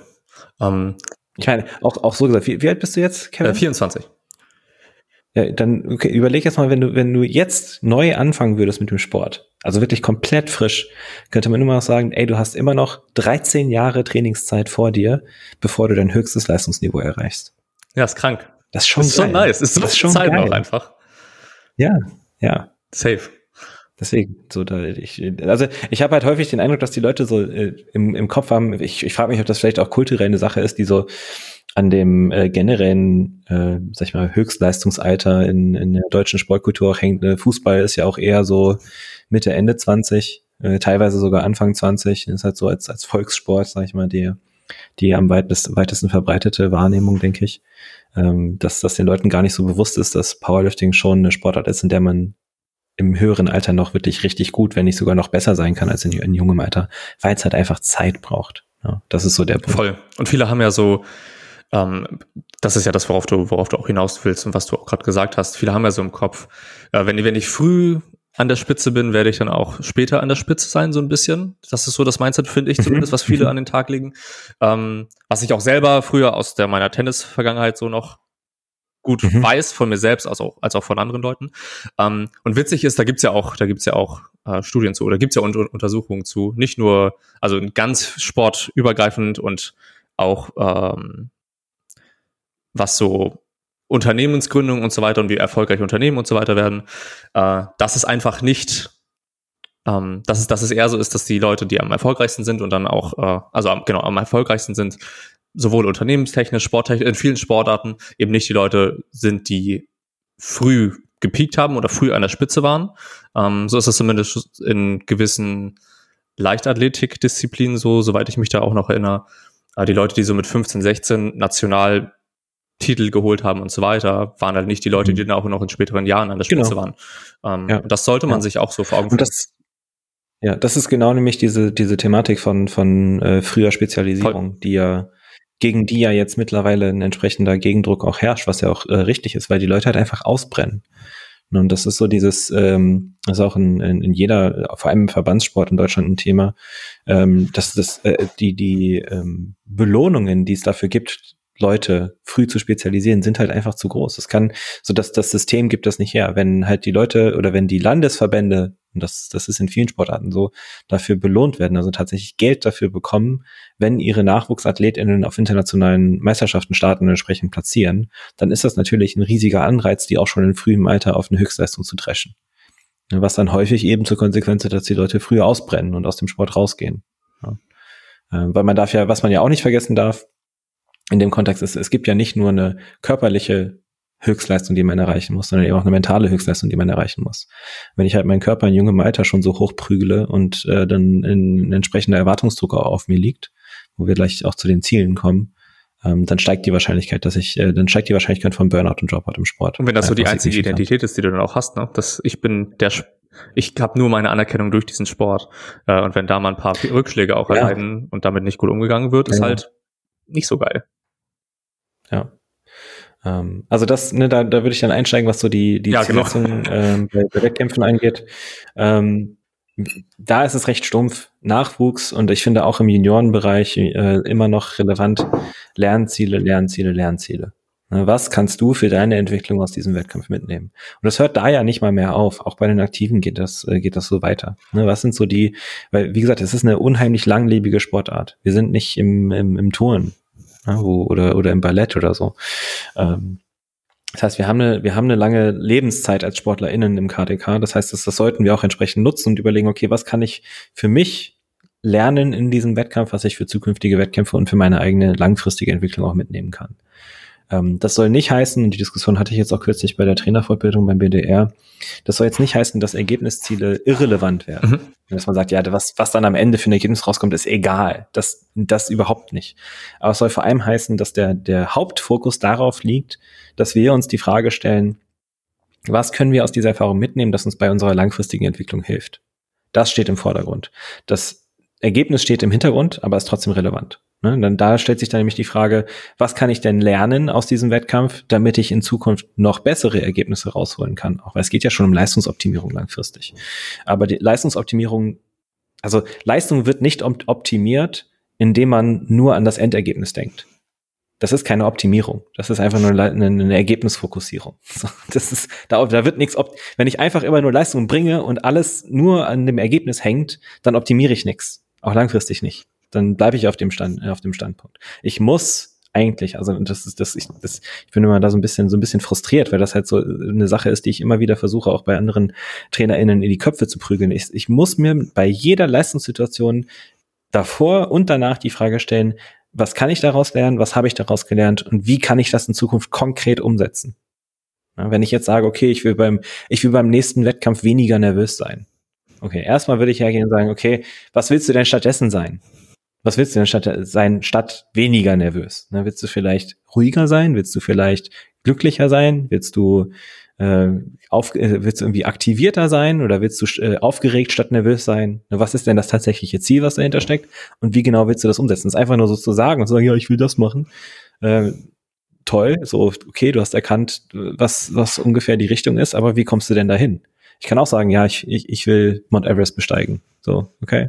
S3: Ähm, ich meine, auch, auch so gesagt, wie, wie alt bist du jetzt,
S1: Kevin? Äh, 24.
S3: Ja, dann okay, überleg jetzt mal, wenn du, wenn du jetzt neu anfangen würdest mit dem Sport, also wirklich komplett frisch, könnte man immer noch sagen, ey, du hast immer noch 13 Jahre Trainingszeit vor dir, bevor du dein höchstes Leistungsniveau erreichst.
S1: Ja, ist krank.
S3: Das ist schon, das
S1: ist schon nice. Ist so das ist schon Zeit geil. noch einfach.
S3: Ja, ja.
S1: Safe.
S3: Deswegen, so da ich, also ich habe halt häufig den Eindruck, dass die Leute so äh, im, im Kopf haben, ich, ich frage mich, ob das vielleicht auch kulturell eine Sache ist, die so an dem äh, generellen, äh, sag ich mal, Höchstleistungsalter in, in der deutschen Sportkultur auch hängt. Ne? Fußball ist ja auch eher so Mitte, Ende 20, äh, teilweise sogar Anfang 20. ist halt so als, als Volkssport, sag ich mal, die, die am weitest, weitesten verbreitete Wahrnehmung, denke ich. Ähm, dass das den Leuten gar nicht so bewusst ist, dass Powerlifting schon eine Sportart ist, in der man im höheren Alter noch wirklich richtig gut, wenn nicht sogar noch besser sein kann als in, in jungem Alter, weil es halt einfach Zeit braucht. Ja, das ist so der
S1: Punkt. Voll. Und viele haben ja so ähm, das ist ja das, worauf du, worauf du auch hinaus willst und was du auch gerade gesagt hast. Viele haben ja so im Kopf, äh, wenn, wenn ich früh an der Spitze bin, werde ich dann auch später an der Spitze sein, so ein bisschen. Das ist so das Mindset, finde ich mhm. zumindest, was viele mhm. an den Tag legen. Ähm, was ich auch selber früher aus der meiner Tennis-Vergangenheit so noch gut mhm. weiß von mir selbst, als auch, als auch von anderen Leuten. Ähm, und witzig ist, da gibt's ja auch, da gibt's ja auch äh, Studien zu, oder gibt's ja un Untersuchungen zu. Nicht nur, also ganz sportübergreifend und auch ähm, was so Unternehmensgründung und so weiter und wie erfolgreich Unternehmen und so weiter werden, äh, dass es einfach nicht, ähm, dass, es, dass es eher so ist, dass die Leute, die am erfolgreichsten sind und dann auch, äh, also am, genau, am erfolgreichsten sind, sowohl unternehmenstechnisch, sporttechnisch, in vielen Sportarten eben nicht die Leute sind, die früh gepiekt haben oder früh an der Spitze waren. Ähm, so ist es zumindest in gewissen Leichtathletikdisziplinen so, soweit ich mich da auch noch erinnere. Äh, die Leute, die so mit 15, 16 national Titel geholt haben und so weiter, waren halt nicht die Leute, mhm. die dann auch noch in späteren Jahren an der Spitze genau. waren. Ähm, ja. Das sollte man ja. sich auch so vor Augen
S3: führen. Ja, das ist genau nämlich diese, diese Thematik von, von äh, früher Spezialisierung, Voll. die ja gegen die ja jetzt mittlerweile ein entsprechender Gegendruck auch herrscht, was ja auch äh, richtig ist, weil die Leute halt einfach ausbrennen. Und das ist so dieses, ähm, das ist auch in, in, in jeder, vor allem im Verbandssport in Deutschland ein Thema, ähm, dass das, äh, die, die ähm, Belohnungen, die es dafür gibt, Leute früh zu spezialisieren, sind halt einfach zu groß. Es kann, so dass das System gibt das nicht her. Wenn halt die Leute oder wenn die Landesverbände, und das, das ist in vielen Sportarten so, dafür belohnt werden, also tatsächlich Geld dafür bekommen, wenn ihre NachwuchsathletInnen auf internationalen Meisterschaften starten und entsprechend platzieren, dann ist das natürlich ein riesiger Anreiz, die auch schon in frühem Alter auf eine Höchstleistung zu dreschen. Was dann häufig eben zur Konsequenz hat, dass die Leute früher ausbrennen und aus dem Sport rausgehen. Ja. Ähm, weil man darf ja, was man ja auch nicht vergessen darf, in dem Kontext ist, es gibt ja nicht nur eine körperliche Höchstleistung, die man erreichen muss, sondern eben auch eine mentale Höchstleistung, die man erreichen muss. Wenn ich halt meinen Körper in jungem Alter schon so hoch prügele und äh, dann ein entsprechender Erwartungsdruck auch auf mir liegt, wo wir gleich auch zu den Zielen kommen, ähm, dann steigt die Wahrscheinlichkeit, dass ich, äh, dann steigt die Wahrscheinlichkeit von Burnout und Dropout im Sport.
S1: Und wenn das so die einzige Identität ist, die du dann auch hast, ne? dass ich bin der, ich habe nur meine Anerkennung durch diesen Sport äh, und wenn da mal ein paar Rückschläge auch ja. erleiden und damit nicht gut umgegangen wird, ist ja. halt nicht so geil.
S3: Ja. Ähm, also das, ne, da, da würde ich dann einsteigen, was so die, die ja. Zielsetzung genau. ähm, bei, bei Wettkämpfen angeht. Ähm, da ist es recht stumpf. Nachwuchs und ich finde auch im Juniorenbereich äh, immer noch relevant Lernziele, Lernziele, Lernziele. Ne, was kannst du für deine Entwicklung aus diesem Wettkampf mitnehmen? Und das hört da ja nicht mal mehr auf. Auch bei den Aktiven geht das, äh, geht das so weiter. Ne, was sind so die, weil, wie gesagt, es ist eine unheimlich langlebige Sportart. Wir sind nicht im, im, im Touren ne, wo, oder, oder im Ballett oder so. Ähm, das heißt, wir haben eine, wir haben eine lange Lebenszeit als SportlerInnen im KDK. Das heißt, das, das sollten wir auch entsprechend nutzen und überlegen, okay, was kann ich für mich lernen in diesem Wettkampf, was ich für zukünftige Wettkämpfe und für meine eigene langfristige Entwicklung auch mitnehmen kann. Ähm, das soll nicht heißen, und die Diskussion hatte ich jetzt auch kürzlich bei der Trainerfortbildung beim BDR, das soll jetzt nicht heißen, dass Ergebnisziele irrelevant werden. Mhm. Dass man sagt, ja, was, was dann am Ende für ein Ergebnis rauskommt, ist egal. Das, das überhaupt nicht. Aber es soll vor allem heißen, dass der, der Hauptfokus darauf liegt, dass wir uns die Frage stellen, was können wir aus dieser Erfahrung mitnehmen, das uns bei unserer langfristigen Entwicklung hilft? Das steht im Vordergrund. Das Ergebnis steht im Hintergrund, aber ist trotzdem relevant. Ne? Dann da stellt sich dann nämlich die Frage, was kann ich denn lernen aus diesem Wettkampf, damit ich in Zukunft noch bessere Ergebnisse rausholen kann? Auch weil es geht ja schon um Leistungsoptimierung langfristig. Aber die Leistungsoptimierung, also Leistung wird nicht optimiert, indem man nur an das Endergebnis denkt. Das ist keine Optimierung. Das ist einfach nur eine, eine Ergebnisfokussierung. Das ist, da, da wird nichts, wenn ich einfach immer nur Leistung bringe und alles nur an dem Ergebnis hängt, dann optimiere ich nichts. Auch langfristig nicht dann bleibe ich auf dem Stand, auf dem Standpunkt. Ich muss eigentlich, also das ist das ich, das, ich bin immer da so ein bisschen so ein bisschen frustriert, weil das halt so eine Sache ist, die ich immer wieder versuche auch bei anderen TrainerInnen in die Köpfe zu prügeln. Ich, ich muss mir bei jeder Leistungssituation davor und danach die Frage stellen, was kann ich daraus lernen, was habe ich daraus gelernt und wie kann ich das in Zukunft konkret umsetzen? Wenn ich jetzt sage, okay, ich will beim ich will beim nächsten Wettkampf weniger nervös sein. Okay, erstmal würde ich hergehen und sagen, okay, was willst du denn stattdessen sein? Was willst du denn statt sein, statt weniger nervös? Ne, willst du vielleicht ruhiger sein? Willst du vielleicht glücklicher sein? Willst du äh, auf, äh, willst du irgendwie aktivierter sein oder willst du äh, aufgeregt statt nervös sein? Ne, was ist denn das tatsächliche Ziel, was dahinter steckt? Und wie genau willst du das umsetzen? Das ist einfach nur so zu sagen und zu sagen, ja, ich will das machen. Äh, toll, so, okay, du hast erkannt, was, was ungefähr die Richtung ist, aber wie kommst du denn dahin? Ich kann auch sagen, ja, ich, ich, ich will Mount Everest besteigen. So, okay.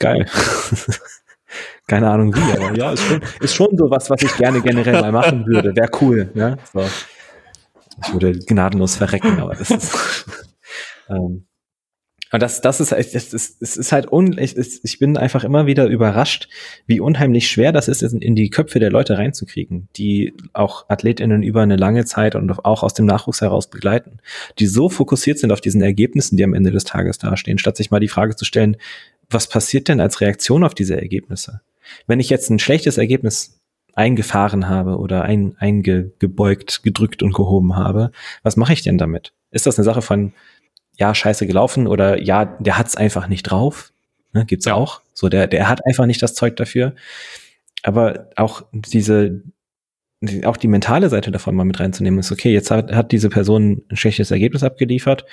S3: Geil. Keine Ahnung wie, aber ja, ist schon, ist schon so was, was ich gerne generell mal machen würde. Wäre cool, ja. So. Ich würde gnadenlos verrecken, aber das ist. ähm, und das, das ist, es ist, es ist halt un, ich, ich bin einfach immer wieder überrascht, wie unheimlich schwer das ist, in die Köpfe der Leute reinzukriegen, die auch AthletInnen über eine lange Zeit und auch aus dem Nachwuchs heraus begleiten, die so fokussiert sind auf diesen Ergebnissen, die am Ende des Tages dastehen, statt sich mal die Frage zu stellen, was passiert denn als Reaktion auf diese Ergebnisse? Wenn ich jetzt ein schlechtes Ergebnis eingefahren habe oder ein, eingebeugt, gedrückt und gehoben habe, was mache ich denn damit? Ist das eine Sache von, ja, scheiße gelaufen oder ja, der hat's einfach nicht drauf? Ne, gibt's ja. auch. So, der, der hat einfach nicht das Zeug dafür. Aber auch diese, auch die mentale Seite davon mal mit reinzunehmen, ist okay, jetzt hat, hat diese Person ein schlechtes Ergebnis abgeliefert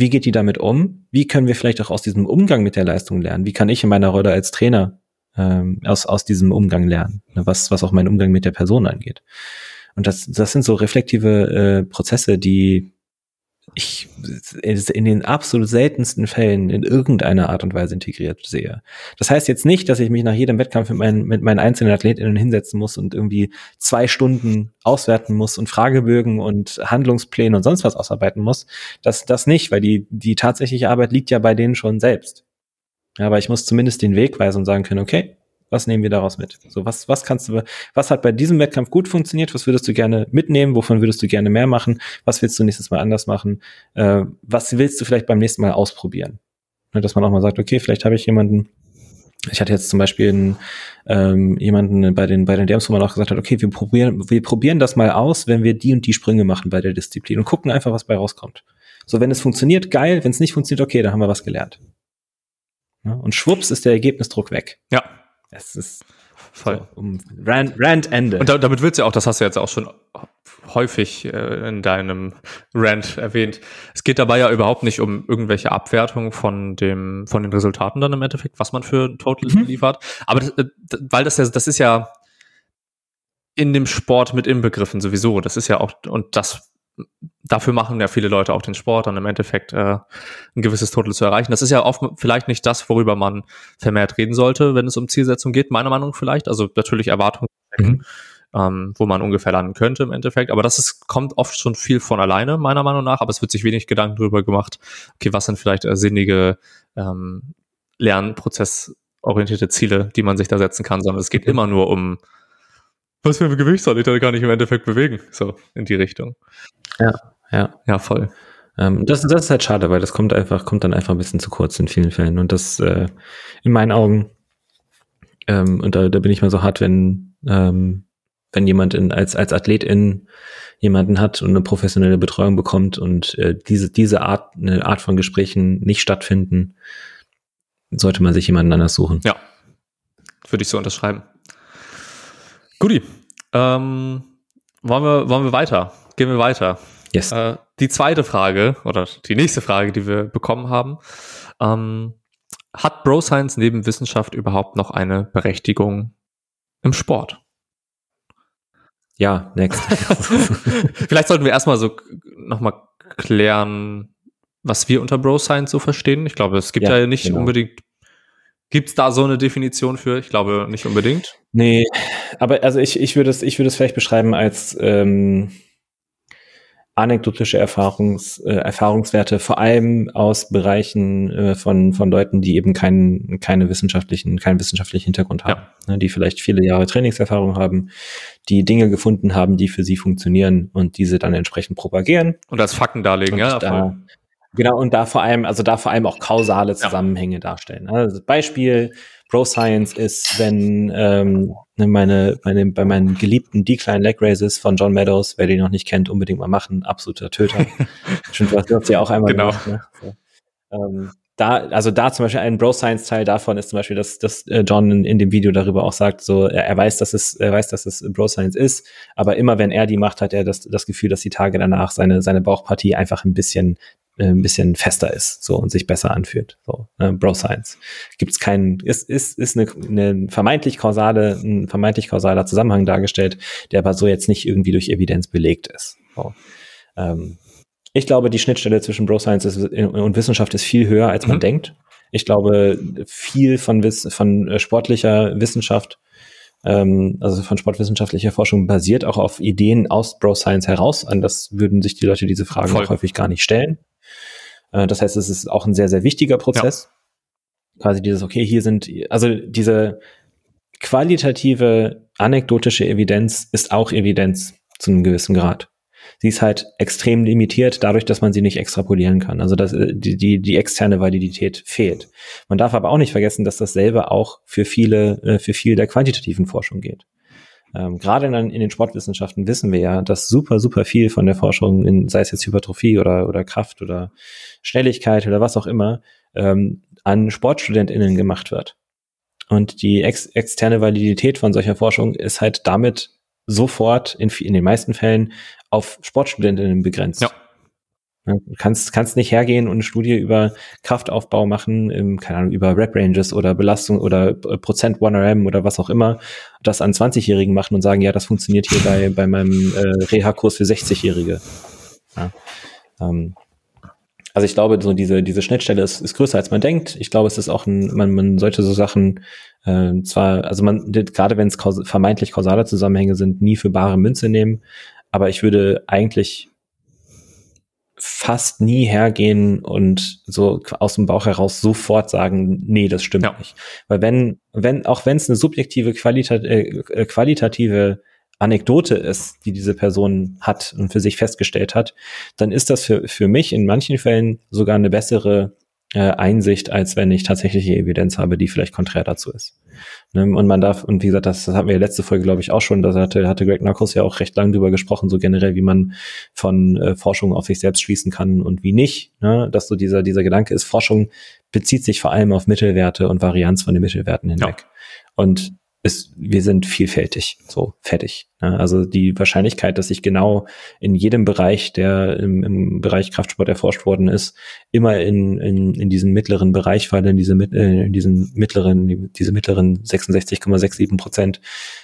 S3: wie geht die damit um? Wie können wir vielleicht auch aus diesem Umgang mit der Leistung lernen? Wie kann ich in meiner Rolle als Trainer ähm, aus, aus diesem Umgang lernen? Ne, was, was auch mein Umgang mit der Person angeht. Und das, das sind so reflektive äh, Prozesse, die ich in den absolut seltensten Fällen in irgendeiner Art und Weise integriert sehe. Das heißt jetzt nicht, dass ich mich nach jedem Wettkampf mit meinen, mit meinen einzelnen AthletInnen hinsetzen muss und irgendwie zwei Stunden auswerten muss und Fragebögen und Handlungspläne und sonst was ausarbeiten muss. Das, das nicht, weil die, die tatsächliche Arbeit liegt ja bei denen schon selbst. Aber ich muss zumindest den Weg weisen und sagen können, okay, was nehmen wir daraus mit? So, was, was kannst du, was hat bei diesem Wettkampf gut funktioniert? Was würdest du gerne mitnehmen? Wovon würdest du gerne mehr machen? Was willst du nächstes Mal anders machen? Äh, was willst du vielleicht beim nächsten Mal ausprobieren? Ne, dass man auch mal sagt, okay, vielleicht habe ich jemanden, ich hatte jetzt zum Beispiel einen, ähm, jemanden bei den, bei den Dams, wo man auch gesagt hat, okay, wir probieren, wir probieren das mal aus, wenn wir die und die Sprünge machen bei der Disziplin und gucken einfach, was bei rauskommt. So, wenn es funktioniert, geil, wenn es nicht funktioniert, okay, dann haben wir was gelernt. Ja, und schwupps ist der Ergebnisdruck weg.
S1: Ja.
S3: Es ist voll so, um Rand, Rand Ende.
S1: Und da, damit willst du auch, das hast du jetzt auch schon häufig äh, in deinem Rant erwähnt. Es geht dabei ja überhaupt nicht um irgendwelche Abwertungen von dem, von den Resultaten dann im Endeffekt, was man für Total mhm. liefert. Aber das, äh, weil das ja, das ist ja in dem Sport mit inbegriffen sowieso. Das ist ja auch, und das dafür machen ja viele Leute auch den Sport, dann im Endeffekt äh, ein gewisses Total zu erreichen. Das ist ja oft vielleicht nicht das, worüber man vermehrt reden sollte, wenn es um Zielsetzung geht, meiner Meinung nach vielleicht. Also natürlich Erwartungen, mhm. ähm, wo man ungefähr landen könnte im Endeffekt. Aber das ist, kommt oft schon viel von alleine, meiner Meinung nach. Aber es wird sich wenig Gedanken darüber gemacht, okay, was sind vielleicht äh, sinnige ähm, lernprozessorientierte Ziele, die man sich da setzen kann, sondern es geht mhm. immer nur um was für ein Gewicht soll ich da gar nicht im Endeffekt bewegen? So, in die Richtung.
S3: Ja, ja.
S1: Ja, voll.
S3: Ähm, das, das ist halt schade, weil das kommt einfach, kommt dann einfach ein bisschen zu kurz in vielen Fällen. Und das äh, in meinen Augen, ähm, und da, da bin ich mal so hart, wenn, ähm, wenn jemand in, als, als Athletin jemanden hat und eine professionelle Betreuung bekommt und äh, diese, diese Art, eine Art von Gesprächen nicht stattfinden, sollte man sich jemanden anders suchen.
S1: Ja, würde ich so unterschreiben. Guti, ähm, wollen, wir, wollen wir weiter? Gehen wir weiter.
S3: Yes.
S1: Äh, die zweite Frage oder die nächste Frage, die wir bekommen haben, ähm, hat Bro Science neben Wissenschaft überhaupt noch eine Berechtigung im Sport?
S3: Ja, next.
S1: Vielleicht sollten wir erstmal so nochmal klären, was wir unter Bro Science so verstehen. Ich glaube, es gibt ja, ja nicht genau. unbedingt Gibt es da so eine Definition für? Ich glaube nicht unbedingt.
S3: Nee, aber also ich, ich würde es, ich würde es vielleicht beschreiben als ähm, anekdotische Erfahrungs, äh, Erfahrungswerte, vor allem aus Bereichen äh, von, von Leuten, die eben keinen, keine wissenschaftlichen, keinen wissenschaftlichen Hintergrund haben, ja. ne, die vielleicht viele Jahre Trainingserfahrung haben, die Dinge gefunden haben, die für sie funktionieren und diese dann entsprechend propagieren.
S1: Und als Fakten darlegen,
S3: und
S1: ja.
S3: Da, Genau, und da vor allem, also da vor allem auch kausale Zusammenhänge ja. darstellen. Also Beispiel Pro Science ist, wenn ähm, ne, meine, meine, bei meinen geliebten Decline Leg Raises von John Meadows, wer den noch nicht kennt, unbedingt mal machen, absoluter Töter. Stimmt, du hast ja auch einmal
S1: genau. gemacht, ne?
S3: so. ähm, da, also da zum Beispiel ein Bro Science Teil davon ist zum Beispiel, dass, dass äh, John in, in dem Video darüber auch sagt, so er, er weiß, dass es, er weiß, dass es Bro Science ist, aber immer wenn er die macht, hat er das, das Gefühl, dass die Tage danach seine, seine Bauchpartie einfach ein bisschen ein bisschen fester ist so und sich besser anfühlt. So, äh, Bro Science. Gibt es keinen, ist, ist, ist eine, eine vermeintlich kausale, ein vermeintlich kausaler Zusammenhang dargestellt, der aber so jetzt nicht irgendwie durch Evidenz belegt ist. So. Ähm, ich glaube, die Schnittstelle zwischen Bro Science und Wissenschaft ist viel höher, als man mhm. denkt. Ich glaube, viel von, Wiss von äh, sportlicher Wissenschaft, ähm, also von sportwissenschaftlicher Forschung, basiert auch auf Ideen aus Bro Science heraus. An das würden sich die Leute diese Fragen auch häufig gar nicht stellen. Äh, das heißt, es ist auch ein sehr, sehr wichtiger Prozess. Ja. Quasi dieses, okay, hier sind, also diese qualitative, anekdotische Evidenz ist auch Evidenz zu einem gewissen Grad. Sie ist halt extrem limitiert dadurch, dass man sie nicht extrapolieren kann. Also dass äh, die, die, die externe Validität fehlt. Man darf aber auch nicht vergessen, dass dasselbe auch für viele, äh, für viel der quantitativen Forschung geht. Ähm, Gerade in, in, den Sportwissenschaften wissen wir ja, dass super, super viel von der Forschung, in, sei es jetzt Hypertrophie oder, oder Kraft oder Schnelligkeit oder was auch immer, ähm, an SportstudentInnen gemacht wird. Und die ex externe Validität von solcher Forschung ist halt damit sofort in, in den meisten Fällen auf Sportstudentinnen begrenzt. Ja. Du kannst, kannst nicht hergehen und eine Studie über Kraftaufbau machen, im, keine Ahnung, über Rep Ranges oder Belastung oder Prozent 1RM oder was auch immer, das an 20-Jährigen machen und sagen, ja, das funktioniert hier bei, bei meinem äh, Reha-Kurs für 60-Jährige. Ja. Ähm, also ich glaube, so diese, diese Schnittstelle ist, ist größer als man denkt. Ich glaube, es ist auch ein, man, man sollte so Sachen äh, zwar, also man, gerade wenn es vermeintlich kausale Zusammenhänge sind, nie für bare Münze nehmen. Aber ich würde eigentlich fast nie hergehen und so aus dem Bauch heraus sofort sagen, nee, das stimmt ja. nicht. Weil wenn, wenn, auch wenn es eine subjektive Qualita äh, äh, qualitative Anekdote ist, die diese Person hat und für sich festgestellt hat, dann ist das für, für mich in manchen Fällen sogar eine bessere äh, Einsicht, als wenn ich tatsächliche Evidenz habe, die vielleicht konträr dazu ist. Ne? Und man darf, und wie gesagt, das, das hatten wir letzte Folge, glaube ich, auch schon, da hatte, hatte Greg Knuckles ja auch recht lang drüber gesprochen, so generell, wie man von äh, Forschung auf sich selbst schließen kann und wie nicht. Ne? Dass so dieser, dieser Gedanke ist, Forschung bezieht sich vor allem auf Mittelwerte und Varianz von den Mittelwerten hinweg. Ja. Und ist, wir sind vielfältig, so fertig. Ne? Also die Wahrscheinlichkeit, dass ich genau in jedem Bereich, der im, im Bereich Kraftsport erforscht worden ist, immer in, in, in diesen mittleren Bereich falle, in diese äh, in diesen mittleren, diese mittleren 66,67 Prozent,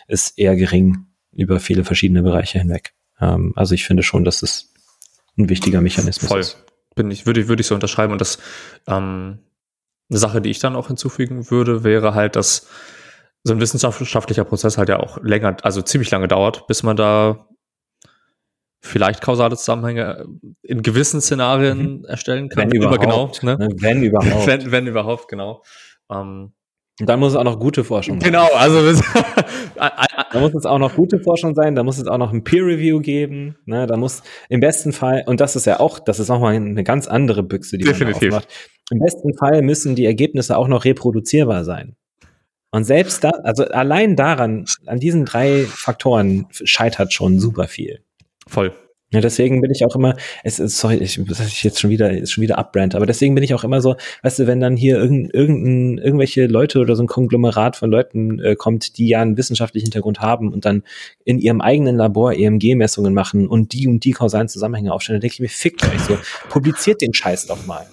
S3: ist eher gering über viele verschiedene Bereiche hinweg. Ähm, also ich finde schon, dass es ein wichtiger Mechanismus
S1: Voll.
S3: ist.
S1: Bin ich, würde würde ich so unterschreiben. Und das ähm, eine Sache, die ich dann auch hinzufügen würde, wäre halt, dass so ein wissenschaftlicher Prozess halt ja auch länger, also ziemlich lange dauert, bis man da vielleicht kausale Zusammenhänge in gewissen Szenarien mhm. erstellen kann.
S3: Wenn überhaupt. Genau, ne?
S1: Wenn überhaupt. wenn, wenn überhaupt, genau. Ähm,
S3: Und dann muss es auch noch gute Forschung
S1: sein. Genau, also
S3: da muss es auch noch gute Forschung sein, da muss es auch noch ein Peer Review geben, ne, da muss im besten Fall und das ist ja auch, das ist nochmal eine ganz andere Büchse, die
S1: Definitiv. man aufmacht.
S3: Im besten Fall müssen die Ergebnisse auch noch reproduzierbar sein. Und selbst da, also allein daran, an diesen drei Faktoren scheitert schon super viel.
S1: Voll.
S3: Ja, deswegen bin ich auch immer, es ist, sorry, ich, das ich jetzt schon wieder, ist schon wieder abbrand, aber deswegen bin ich auch immer so, weißt du, wenn dann hier irgendein, irgendein, irgendwelche Leute oder so ein Konglomerat von Leuten äh, kommt, die ja einen wissenschaftlichen Hintergrund haben und dann in ihrem eigenen Labor EMG-Messungen machen und die und die kausalen Zusammenhänge aufstellen, dann denke ich mir, fickt euch so, publiziert den Scheiß doch mal.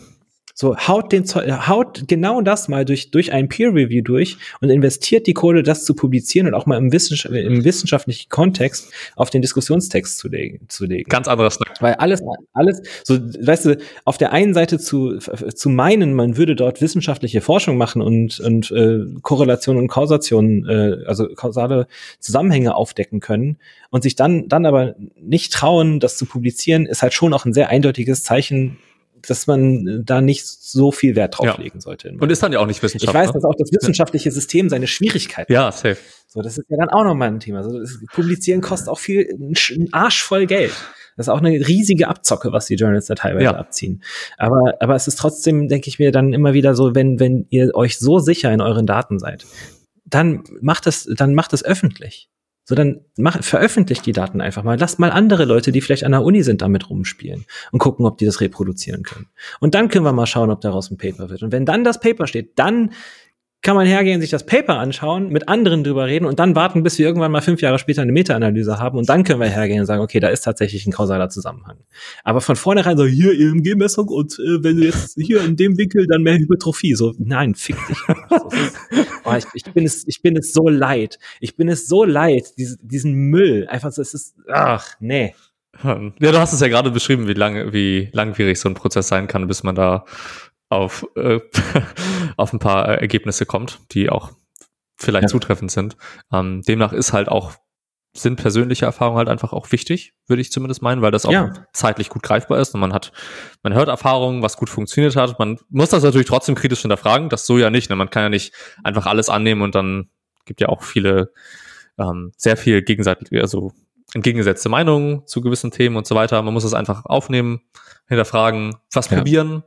S3: So, haut den haut genau das mal durch, durch ein Peer Review durch und investiert die Kohle, das zu publizieren und auch mal im, Wissenschaft, im wissenschaftlichen Kontext auf den Diskussionstext zu legen, zu legen.
S1: Ganz anderes Snack.
S3: Weil alles, alles, so, weißt du, auf der einen Seite zu, zu meinen, man würde dort wissenschaftliche Forschung machen und, und äh, Korrelation und Kausation, äh, also kausale Zusammenhänge aufdecken können und sich dann, dann aber nicht trauen, das zu publizieren, ist halt schon auch ein sehr eindeutiges Zeichen dass man da nicht so viel Wert drauf ja. legen sollte.
S1: Und ist dann ja auch nicht wissenschaftlich.
S3: Ich weiß, dass auch das wissenschaftliche System seine Schwierigkeiten
S1: ja, hat. Ja, safe.
S3: So, das ist ja dann auch nochmal ein Thema. So, das Publizieren kostet auch viel, ein Arsch voll Geld. Das ist auch eine riesige Abzocke, was die Journals da teilweise ja. abziehen. Aber, aber es ist trotzdem, denke ich mir, dann immer wieder so, wenn, wenn ihr euch so sicher in euren Daten seid, dann macht es, dann macht es öffentlich. So, dann mach, veröffentlicht die Daten einfach mal. Lasst mal andere Leute, die vielleicht an der Uni sind, damit rumspielen und gucken, ob die das reproduzieren können. Und dann können wir mal schauen, ob daraus ein Paper wird. Und wenn dann das Paper steht, dann kann man hergehen, sich das Paper anschauen, mit anderen drüber reden und dann warten, bis wir irgendwann mal fünf Jahre später eine Meta-Analyse haben und dann können wir hergehen und sagen, okay, da ist tatsächlich ein kausaler Zusammenhang. Aber von vornherein so, hier EMG-Messung und äh, wenn du jetzt hier in dem Winkel, dann mehr Hypertrophie. So, nein, fick dich. oh, ich, ich, bin es, ich bin es so leid. Ich bin es so leid, diese, diesen Müll. Einfach so, es ist, ach, nee.
S1: Ja, du hast es ja gerade beschrieben, wie lange, wie langwierig so ein Prozess sein kann, bis man da auf, äh, auf ein paar Ergebnisse kommt, die auch vielleicht ja. zutreffend sind. Ähm, demnach ist halt auch, sind persönliche Erfahrungen halt einfach auch wichtig, würde ich zumindest meinen, weil das auch ja. zeitlich gut greifbar ist und man hat, man hört Erfahrungen, was gut funktioniert hat. Man muss das natürlich trotzdem kritisch hinterfragen, das so ja nicht. Ne? Man kann ja nicht einfach alles annehmen und dann gibt ja auch viele, ähm, sehr viel gegenseitig, also entgegengesetzte Meinungen zu gewissen Themen und so weiter. Man muss es einfach aufnehmen, hinterfragen, was ja. probieren,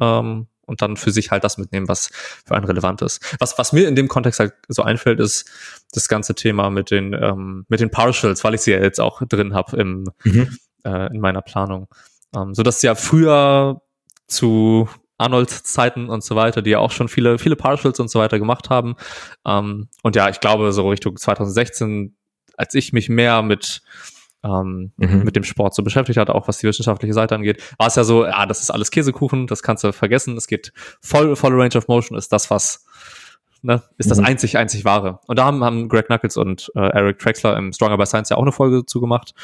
S1: ähm, und dann für sich halt das mitnehmen, was für einen relevant ist. Was, was mir in dem Kontext halt so einfällt, ist das ganze Thema mit den, ähm, mit den Partials, weil ich sie ja jetzt auch drin habe im, mhm. äh, in meiner Planung. Ähm, so dass ja früher zu Arnolds Zeiten und so weiter, die ja auch schon viele, viele Partials und so weiter gemacht haben. Ähm, und ja, ich glaube, so Richtung 2016, als ich mich mehr mit ähm, mhm. mit dem Sport so beschäftigt hat, auch was die wissenschaftliche Seite angeht, war es ja so, ja, das ist alles Käsekuchen, das kannst du vergessen, es geht voll, voll Range of Motion, ist das, was, ne, ist mhm. das einzig, einzig wahre. Und da haben, haben Greg Knuckles und äh, Eric Trexler im Stronger by Science ja auch eine Folge zugemacht,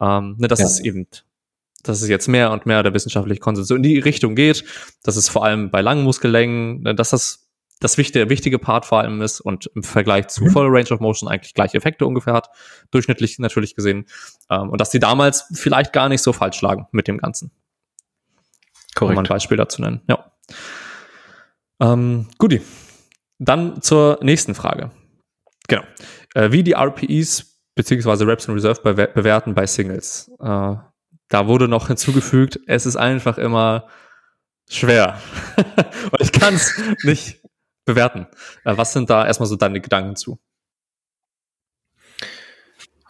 S1: ähm, ne, dass ja. es eben dass es jetzt mehr und mehr der wissenschaftliche Konsens so in die Richtung geht, dass es vor allem bei langen Muskellängen, ne, dass das das wichtige, wichtige Part vor allem ist und im Vergleich zu mhm. Full Range of Motion eigentlich gleiche Effekte ungefähr hat, durchschnittlich natürlich gesehen. Ähm, und dass die damals vielleicht gar nicht so falsch lagen mit dem Ganzen. Korrekt. Um ein Beispiel dazu nennen. Ja. Ähm, Guti. Dann zur nächsten Frage. Genau. Äh, wie die RPEs beziehungsweise Reps in Reserve bewer bewerten bei Singles. Äh, da wurde noch hinzugefügt, es ist einfach immer schwer. ich kann es nicht bewerten. Äh, was sind da erstmal so deine Gedanken zu?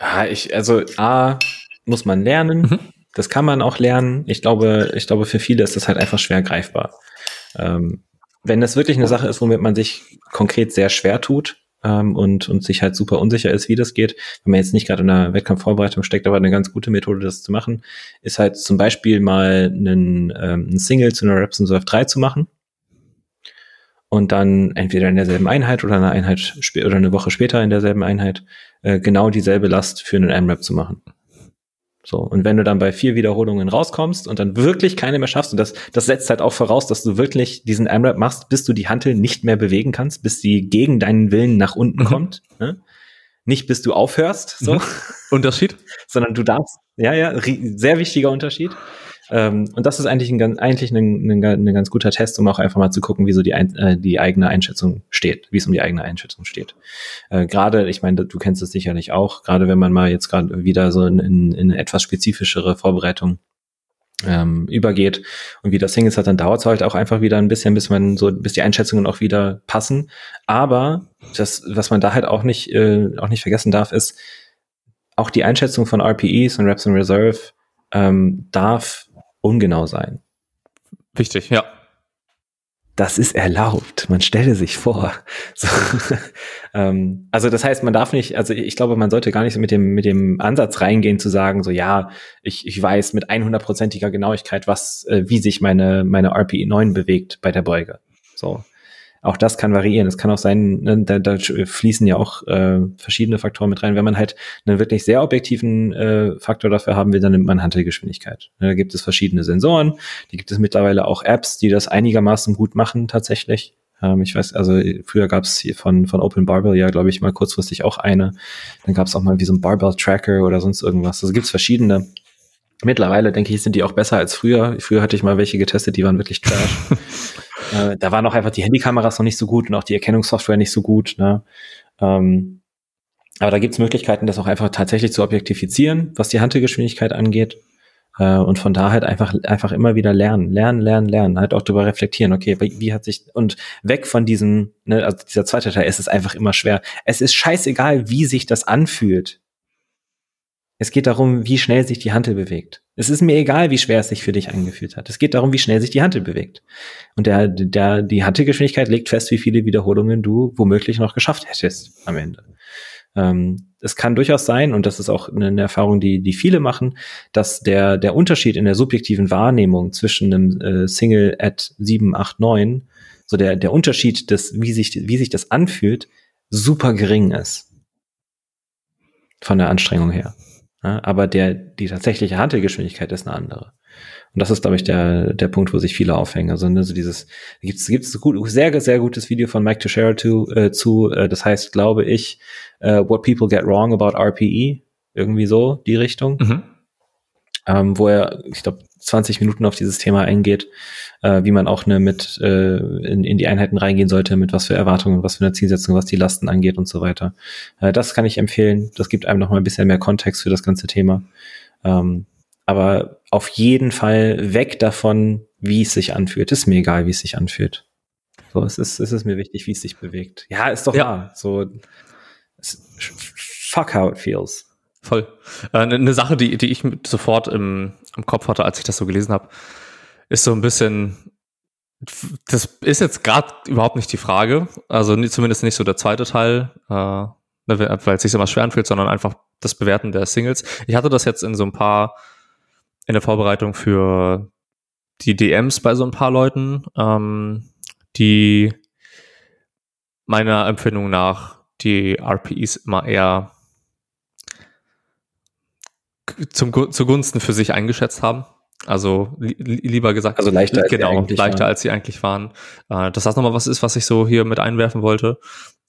S3: Ja, ich, also A, muss man lernen. Mhm. Das kann man auch lernen. Ich glaube, ich glaube, für viele ist das halt einfach schwer greifbar. Ähm, wenn das wirklich eine Sache ist, womit man sich konkret sehr schwer tut ähm, und, und sich halt super unsicher ist, wie das geht, wenn man jetzt nicht gerade in einer Wettkampfvorbereitung steckt, aber eine ganz gute Methode, das zu machen, ist halt zum Beispiel mal einen, ähm, einen Single zu einer Reps in Surf 3 zu machen und dann entweder in derselben Einheit oder eine Einheit oder eine Woche später in derselben Einheit äh, genau dieselbe Last für einen M-Rap zu machen. So, und wenn du dann bei vier Wiederholungen rauskommst und dann wirklich keine mehr schaffst, und das, das setzt halt auch voraus, dass du wirklich diesen M-Rap machst, bis du die Hantel nicht mehr bewegen kannst, bis sie gegen deinen Willen nach unten mhm. kommt. Ne? Nicht bis du aufhörst, so. Mhm.
S1: Unterschied?
S3: Sondern du darfst, ja, ja, sehr wichtiger Unterschied. Ähm, und das ist eigentlich ein, ganz- eigentlich ein, ein, ein ganz guter Test, um auch einfach mal zu gucken, wie so die, äh, die eigene Einschätzung steht, wie es um die eigene Einschätzung steht. Äh, gerade, ich meine, du kennst es sicherlich auch, gerade wenn man mal jetzt gerade wieder so in, in, in eine etwas spezifischere Vorbereitung ähm, übergeht und wieder Singles hat, dann dauert es halt auch einfach wieder ein bisschen, bis man so, bis die Einschätzungen auch wieder passen. Aber das, was man da halt auch nicht, äh, auch nicht vergessen darf, ist, auch die Einschätzung von RPEs und Reps in Reserve ähm, darf ungenau sein.
S1: Wichtig, ja.
S3: Das ist erlaubt. Man stelle sich vor. So. ähm, also das heißt, man darf nicht, also ich glaube, man sollte gar nicht so mit dem, mit dem Ansatz reingehen zu sagen, so ja, ich, ich weiß mit 100%iger Genauigkeit, was, äh, wie sich meine, meine RPE 9 bewegt bei der Beuge. So. Auch das kann variieren. Es kann auch sein, ne, da, da fließen ja auch äh, verschiedene Faktoren mit rein. Wenn man halt einen wirklich sehr objektiven äh, Faktor dafür haben will, dann nimmt man Handelgeschwindigkeit. Ne, Da gibt es verschiedene Sensoren, die gibt es mittlerweile auch Apps, die das einigermaßen gut machen tatsächlich. Ähm, ich weiß, also früher gab es von, von Open Barbell ja, glaube ich, mal kurzfristig auch eine. Dann gab es auch mal wie so ein Barbell-Tracker oder sonst irgendwas. Also gibt es verschiedene. Mittlerweile, denke ich, sind die auch besser als früher. Früher hatte ich mal welche getestet, die waren wirklich trash. äh, da waren auch einfach die Handykameras noch nicht so gut und auch die Erkennungssoftware nicht so gut. Ne? Ähm, aber da gibt es Möglichkeiten, das auch einfach tatsächlich zu objektifizieren, was die Handelgeschwindigkeit angeht. Äh, und von da halt einfach, einfach immer wieder lernen, lernen, lernen, lernen, halt auch darüber reflektieren, okay, wie, wie hat sich, und weg von diesem, ne, also dieser zweite Teil, es ist einfach immer schwer. Es ist scheißegal, wie sich das anfühlt. Es geht darum, wie schnell sich die Hantel bewegt. Es ist mir egal, wie schwer es sich für dich angefühlt hat. Es geht darum, wie schnell sich die Hantel bewegt. Und der, der, die Hantelgeschwindigkeit legt fest, wie viele Wiederholungen du womöglich noch geschafft hättest am Ende. Ähm, es kann durchaus sein, und das ist auch eine Erfahrung, die, die viele machen, dass der, der Unterschied in der subjektiven Wahrnehmung zwischen einem äh, Single at 7, 8, 9, so der, der Unterschied des, wie sich, wie sich das anfühlt, super gering ist. Von der Anstrengung her. Ja, aber der, die tatsächliche Handelgeschwindigkeit ist eine andere. Und das ist, glaube ich, der, der Punkt, wo sich viele aufhängen. Also, ne, so dieses, gibt es gibt's gut, sehr, sehr gutes Video von Mike Teixeira zu, äh, zu äh, das heißt, glaube ich, äh, What People Get Wrong About RPE, irgendwie so, die Richtung,
S1: Mhm.
S3: ähm, wo er, ich glaube, 20 Minuten auf dieses Thema eingeht, äh, wie man auch ne, mit äh, in, in die Einheiten reingehen sollte, mit was für Erwartungen, was für eine Zielsetzung, was die Lasten angeht und so weiter. Äh, das kann ich empfehlen. Das gibt einem noch mal ein bisschen mehr Kontext für das ganze Thema. Ähm, aber auf jeden Fall weg davon, wie es sich anfühlt. Ist mir egal, wie es sich anfühlt. So, es ist, es ist mir wichtig, wie es sich bewegt. Ja, ist doch
S1: Ja.
S3: wahr. So, fuck how it feels.
S1: Voll. Äh, Eine ne Sache, die, die ich sofort im, im Kopf hatte, als ich das so gelesen habe, ist so ein bisschen, das ist jetzt gerade überhaupt nicht die Frage, also nie- zumindest nicht so der zweite Teil, äh, ne, weil es sich immer schwer anfühlt, sondern einfach das Bewerten der Singles. Ich hatte das jetzt in so ein paar, in der Vorbereitung für die DMs bei so ein paar Leuten, ähm, die meiner Empfindung nach die RPEs immer eher zum, Gu- zugunsten für sich eingeschätzt haben. Also li li- lieber gesagt,
S3: Also leichter als sie
S1: genau,
S3: eigentlich
S1: leichter
S3: waren.
S1: als sie eigentlich waren. Äh, dass das nochmal was ist, was ich so hier mit einwerfen wollte.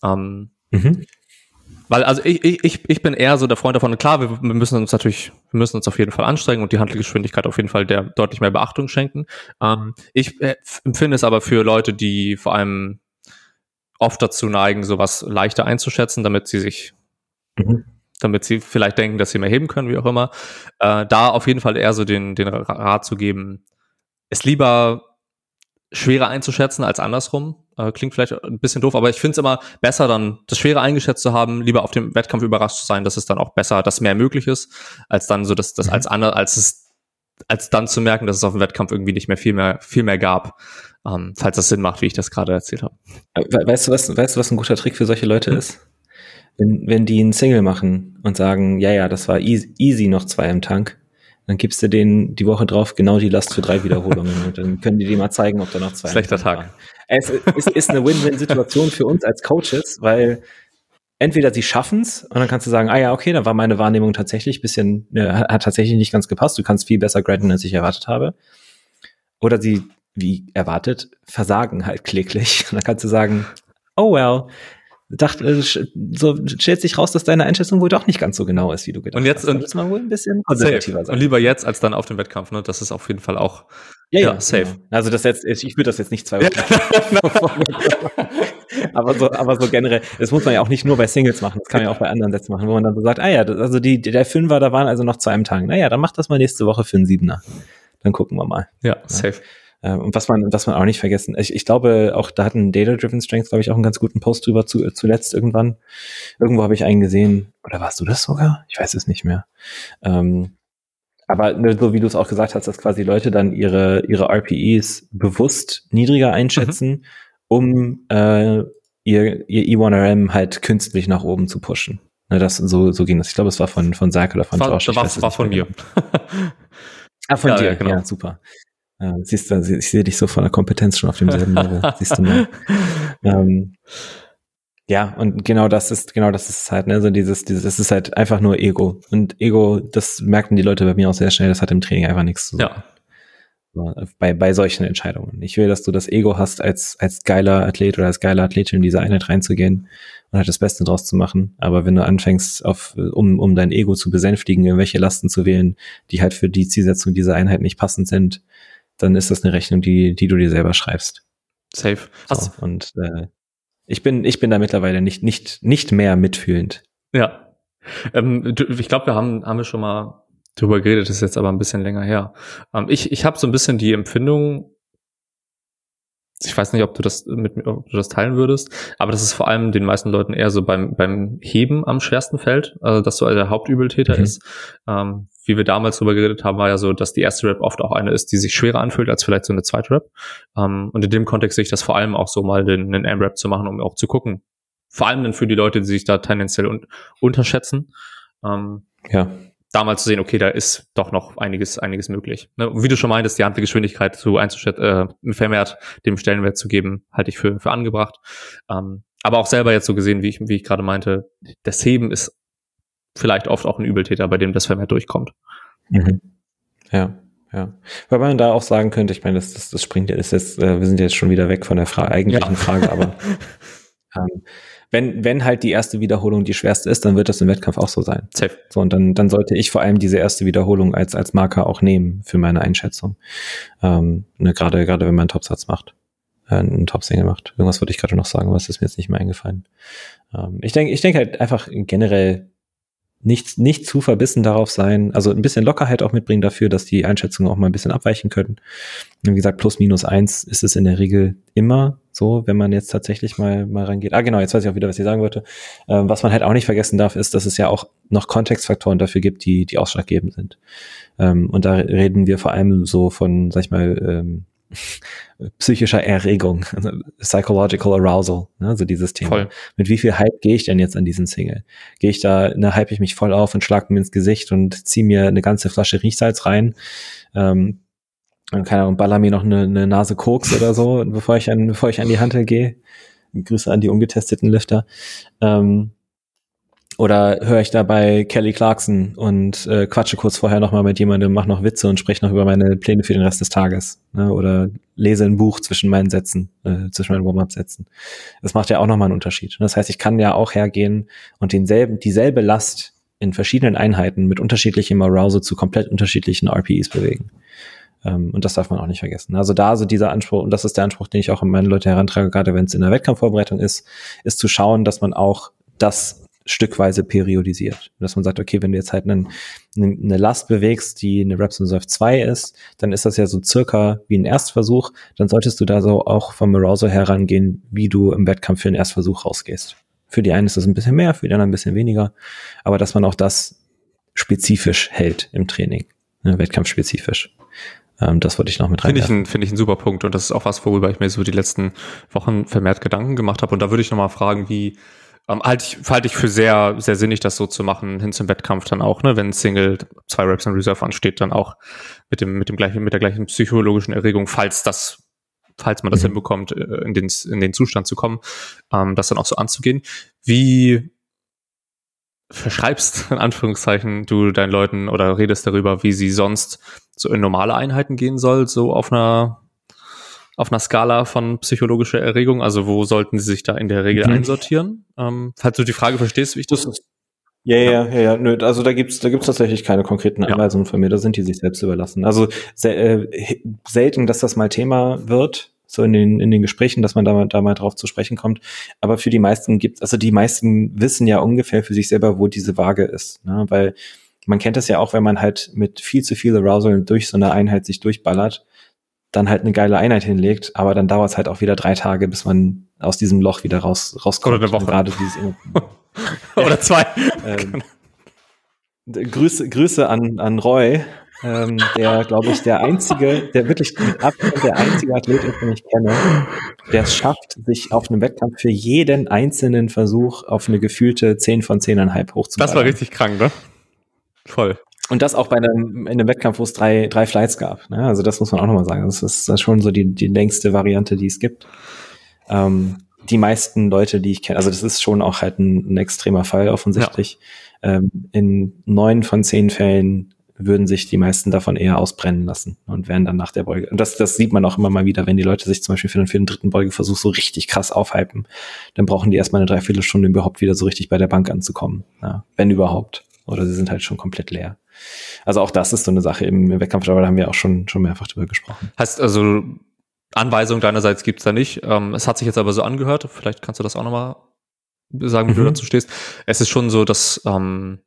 S1: Ähm,
S3: Mhm.
S1: weil, also ich, ich, ich- bin eher so der Freund davon, klar, wir, wir müssen uns natürlich, wir müssen uns auf jeden Fall anstrengen und die Handelsgeschwindigkeit auf jeden Fall der deutlich mehr Beachtung schenken. Ähm, ich äh, empfinde es aber für Leute, die vor allem oft dazu neigen, sowas leichter einzuschätzen, damit sie sich
S3: Mhm.
S1: Damit sie vielleicht denken, dass sie mehr heben können, wie auch immer, äh, da auf jeden Fall eher so den, den Ra- Rat zu geben, es lieber schwerer einzuschätzen als andersrum. Äh, klingt vielleicht ein bisschen doof, aber ich finde es immer besser, dann das Schwere eingeschätzt zu haben, lieber auf dem Wettkampf überrascht zu sein, dass es dann auch besser, dass mehr möglich ist, als dann so, dass das als andere, als es, als dann zu merken, dass es auf dem Wettkampf irgendwie nicht mehr viel mehr, viel mehr gab. Ähm, falls das Sinn macht, wie ich das gerade erzählt habe.
S3: We- Weißt du, was, weißt du, was ein guter Trick für solche Leute ist? Wenn, wenn die einen Single machen und sagen, ja, ja, das war easy, easy noch zwei im Tank, dann gibst du denen die Woche drauf genau die Last für drei Wiederholungen und dann können die dir mal zeigen, ob da noch zwei
S1: Schlechter
S3: Tank
S1: Tag.
S3: waren. Es ist, ist eine Win-Win-Situation für uns als Coaches, weil entweder sie schaffen's und dann kannst du sagen, ah ja, okay, dann war meine Wahrnehmung tatsächlich bisschen, äh, hat tatsächlich nicht ganz gepasst, du kannst viel besser graden, als ich erwartet habe. Oder sie, wie erwartet, versagen halt kläglich. Und dann kannst du sagen, oh well, dachte, äh, so stellt sich raus, dass deine Einschätzung wohl doch nicht ganz so genau ist, wie du gedacht
S1: und jetzt,
S3: hast.
S1: Und
S3: jetzt mal wohl ein bisschen
S1: konservativer sein. Und lieber jetzt als dann auf dem Wettkampf, ne? Das ist auf jeden Fall auch
S3: ja, ja, ja safe. Genau. Also das jetzt, ich würde das jetzt nicht zwei Wochen. aber so, aber so generell, das muss man ja auch nicht nur bei Singles machen, das kann man ja auch bei anderen Sätzen machen, wo man dann so sagt, ah ja, also die, der Fünfer, da waren also noch zu einem Tag. Naja, dann mach das mal nächste Woche für einen Siebener. Dann gucken wir mal.
S1: Ja, safe.
S3: Ähm, und was man, was man auch nicht vergessen, ich, ich glaube, auch da hatten Data-Driven Strengths, glaube ich, auch einen ganz guten Post drüber zu, zuletzt irgendwann. Irgendwo habe ich einen gesehen, oder warst du das sogar? Ich weiß es nicht mehr. Ähm, aber ne, so wie du es auch gesagt hast, dass quasi Leute dann ihre, ihre RPEs bewusst niedriger einschätzen, mhm. um äh, ihr, ihr E1RM halt künstlich nach oben zu pushen. Ne, das, so, so ging das. Ich glaube, es war von, von Zach oder von
S1: war,
S3: Josh.
S1: War, war von mir.
S3: ah, von ja, dir, ja, genau. ja, super. Ja, siehst du, ich sehe dich so von der Kompetenz schon auf demselben Level. siehst du mal. Ähm, ja, und genau das ist, genau das ist halt, ne, so dieses, dieses, das ist halt einfach nur Ego. Und Ego, das merken die Leute bei mir auch sehr schnell, das hat im Training einfach nichts zu
S1: tun. Ja.
S3: Bei, bei solchen Entscheidungen. Ich will, dass du das Ego hast, als, als geiler Athlet oder als geiler Athletin in diese Einheit reinzugehen und halt das Beste draus zu machen. Aber wenn du anfängst, auf, um, um dein Ego zu besänftigen, irgendwelche Lasten zu wählen, die halt für die Zielsetzung dieser Einheit nicht passend sind, dann ist das eine Rechnung, die, die du dir selber schreibst.
S1: Safe.
S3: So, und äh, ich bin, ich bin da mittlerweile nicht, nicht, nicht mehr mitfühlend.
S1: Ja. Ähm, ich glaube, wir haben, haben wir schon mal drüber geredet, das ist jetzt aber ein bisschen länger her. Ähm, ich ich habe so ein bisschen die Empfindung, ich weiß nicht, ob du das mit mir, ob du das teilen würdest, aber das ist vor allem den meisten Leuten eher so beim, beim Heben am schwersten fällt, also dass so der Hauptübeltäter mhm. ist. Ähm, wie wir damals drüber geredet haben, war ja so, dass die erste Rap oft auch eine ist, die sich schwerer anfühlt als vielleicht so eine zweite Rap. Ähm, und in dem Kontext sehe ich das vor allem auch so mal den, den M-Rap zu machen, um auch zu gucken. Vor allem dann für die Leute, die sich da tendenziell un unterschätzen. Ähm,
S3: ja
S1: damals zu sehen, okay, da ist doch noch einiges, einiges möglich. Ne? Wie du schon meintest, die Handgeschwindigkeit zu einzuschätzen, äh, vermehrt dem Stellenwert zu geben, halte ich für, für angebracht. Ähm, aber auch selber jetzt so gesehen, wie ich, wie ich gerade meinte, das Heben ist vielleicht oft auch ein Übeltäter, bei dem das vermehrt durchkommt.
S3: Mhm. Ja. Ja, weil man da auch sagen könnte, ich meine, das, das, das springt ja, ist jetzt, äh, wir sind jetzt schon wieder weg von der Fra eigentlichen ja. Frage, aber ähm, wenn, wenn halt die erste Wiederholung die schwerste ist, dann wird das im Wettkampf auch so sein.
S1: Safe.
S3: So, und dann, dann sollte ich vor allem diese erste Wiederholung als, als Marker auch nehmen für meine Einschätzung. Ähm, ne, gerade, gerade wenn man einen Topsatz macht, äh, einen Topsingle macht. Irgendwas wollte ich gerade noch sagen, es ist mir jetzt nicht mehr eingefallen. Ähm, ich denke, ich denke halt einfach generell, nicht, nicht zu verbissen darauf sein, also ein bisschen Lockerheit auch mitbringen dafür, dass die Einschätzungen auch mal ein bisschen abweichen können. Wie gesagt, plus minus eins ist es in der Regel immer so, wenn man jetzt tatsächlich mal, mal rangeht. Ah, genau, jetzt weiß ich auch wieder, was ich sagen wollte. Ähm, was man halt auch nicht vergessen darf, ist, dass es ja auch noch Kontextfaktoren dafür gibt, die, die ausschlaggebend sind. Ähm, und da reden wir vor allem so von, sag ich mal, ähm, psychischer Erregung, also psychological arousal, ne, also dieses Thema. Voll. Mit wie viel Hype gehe ich denn jetzt an diesen Single? Gehe ich da, ne, hype ich mich voll auf und schlag mir ins Gesicht und ziehe mir eine ganze Flasche Riechsalz rein, ähm, und keine Ahnung, baller mir noch eine, eine Nase Koks oder so, bevor ich an, bevor ich an die Hantel gehe. Grüße an die ungetesteten Lifter. Ähm, oder höre ich dabei Kelly Clarkson und äh, quatsche kurz vorher nochmal mit jemandem, mach noch Witze und spreche noch über meine Pläne für den Rest des Tages. Ne? Oder lese ein Buch zwischen meinen Sätzen, äh, zwischen meinen Warm-Up-Sätzen. Das macht ja auch nochmal einen Unterschied. Das heißt, ich kann ja auch hergehen und denselben, dieselbe Last in verschiedenen Einheiten mit unterschiedlichem Arousal zu komplett unterschiedlichen RPEs bewegen. Ähm, und das darf man auch nicht vergessen. Also da so dieser Anspruch, und das ist der Anspruch, den ich auch an meine Leute herantrage, gerade wenn es in der Wettkampfvorbereitung ist, ist zu schauen, dass man auch das stückweise periodisiert. Dass man sagt, okay, wenn du jetzt halt einen, eine Last bewegst, die eine Reps Reserve 2 ist, dann ist das ja so circa wie ein Erstversuch. Dann solltest du da so auch vom Arousal herangehen, wie du im Wettkampf für einen Erstversuch rausgehst. Für die einen ist das ein bisschen mehr, für die anderen ein bisschen weniger. Aber dass man auch das spezifisch hält im Training. Ne, wettkampfspezifisch. Ähm, das wollte ich noch mit
S1: rein. Finde ich, ein, finde ich ein super Punkt. Und das ist auch was, worüber ich mir so die letzten Wochen vermehrt Gedanken gemacht habe. Und da würde ich nochmal fragen, wie, ähm, halte ich, halte ich für sehr, sehr sinnig, das so zu machen, hin zum Wettkampf dann auch, ne, wenn Single zwei Reps in Reserve ansteht, dann auch mit dem, mit dem gleichen, mit der gleichen psychologischen Erregung, falls das, falls man das mhm. hinbekommt, äh, in den, in den Zustand zu kommen, ähm, das dann auch so anzugehen. Wie verschreibst, in Anführungszeichen, du deinen Leuten oder redest darüber, wie sie sonst so in normale Einheiten gehen soll, so auf einer auf einer Skala von psychologischer Erregung? Also wo sollten sie sich da in der Regel
S3: Mhm.
S1: einsortieren? Ähm, falls du die Frage verstehst, wie ich das...
S3: Ja, ja, ja, ja, nö, also da gibt's, da gibt's tatsächlich keine konkreten
S1: Ja.
S3: Anweisungen von mir, da sind die sich selbst überlassen. Also sel äh, selten, dass das mal Thema wird, so in den, in den Gesprächen, dass man da mal, da mal drauf zu sprechen kommt. Aber für die meisten gibt's, also die meisten wissen ja ungefähr für sich selber, wo diese Waage ist, ne? weil man kennt das ja auch, wenn man halt mit viel zu viel Arousal durch so eine Einheit sich durchballert, dann halt eine geile Einheit hinlegt, aber dann dauert's halt auch wieder drei Tage, bis man aus diesem Loch wieder raus, rauskommt.
S1: Oder eine Woche.
S3: Gerade dieses
S1: Oder zwei.
S3: ähm, Grüße, Grüße an, an Roy, ähm, der, glaube ich, der einzige, der wirklich mit Abstand der einzige Athlet ist, den ich kenne, der es schafft, sich auf einem Wettkampf für jeden einzelnen Versuch auf eine gefühlte 10 von 10,5 hochzuballern.
S1: Das war richtig krank, ne? Voll.
S3: Und das auch bei einem, in einem Wettkampf, wo es drei, drei Flights gab. Ne? Also das muss man auch nochmal sagen. Das ist, das ist schon so die, die längste Variante, die es gibt. Ähm, die meisten Leute, die ich kenne, also das ist schon auch halt ein, ein extremer Fall offensichtlich. Ähm, in neun von zehn Fällen würden sich die meisten davon eher ausbrennen lassen und wären dann nach der Beuge. Und das, das sieht man auch immer mal wieder, wenn die Leute sich zum Beispiel für den, für den dritten Beugeversuch so richtig krass aufhypen, dann brauchen die erstmal eine Dreiviertelstunde, um überhaupt wieder so richtig bei der Bank anzukommen. Ja, wenn überhaupt. Oder sie sind halt schon komplett leer. Also auch das ist so eine Sache im, im Wettkampf, aber da haben wir auch schon, schon mehrfach drüber gesprochen.
S1: Heißt also, Anweisung deinerseits gibt's da nicht. Ähm, es hat sich jetzt aber so angehört. Vielleicht kannst du das auch nochmal sagen, wie du
S3: Mhm.
S1: dazu stehst. Es ist schon so, dass ähm,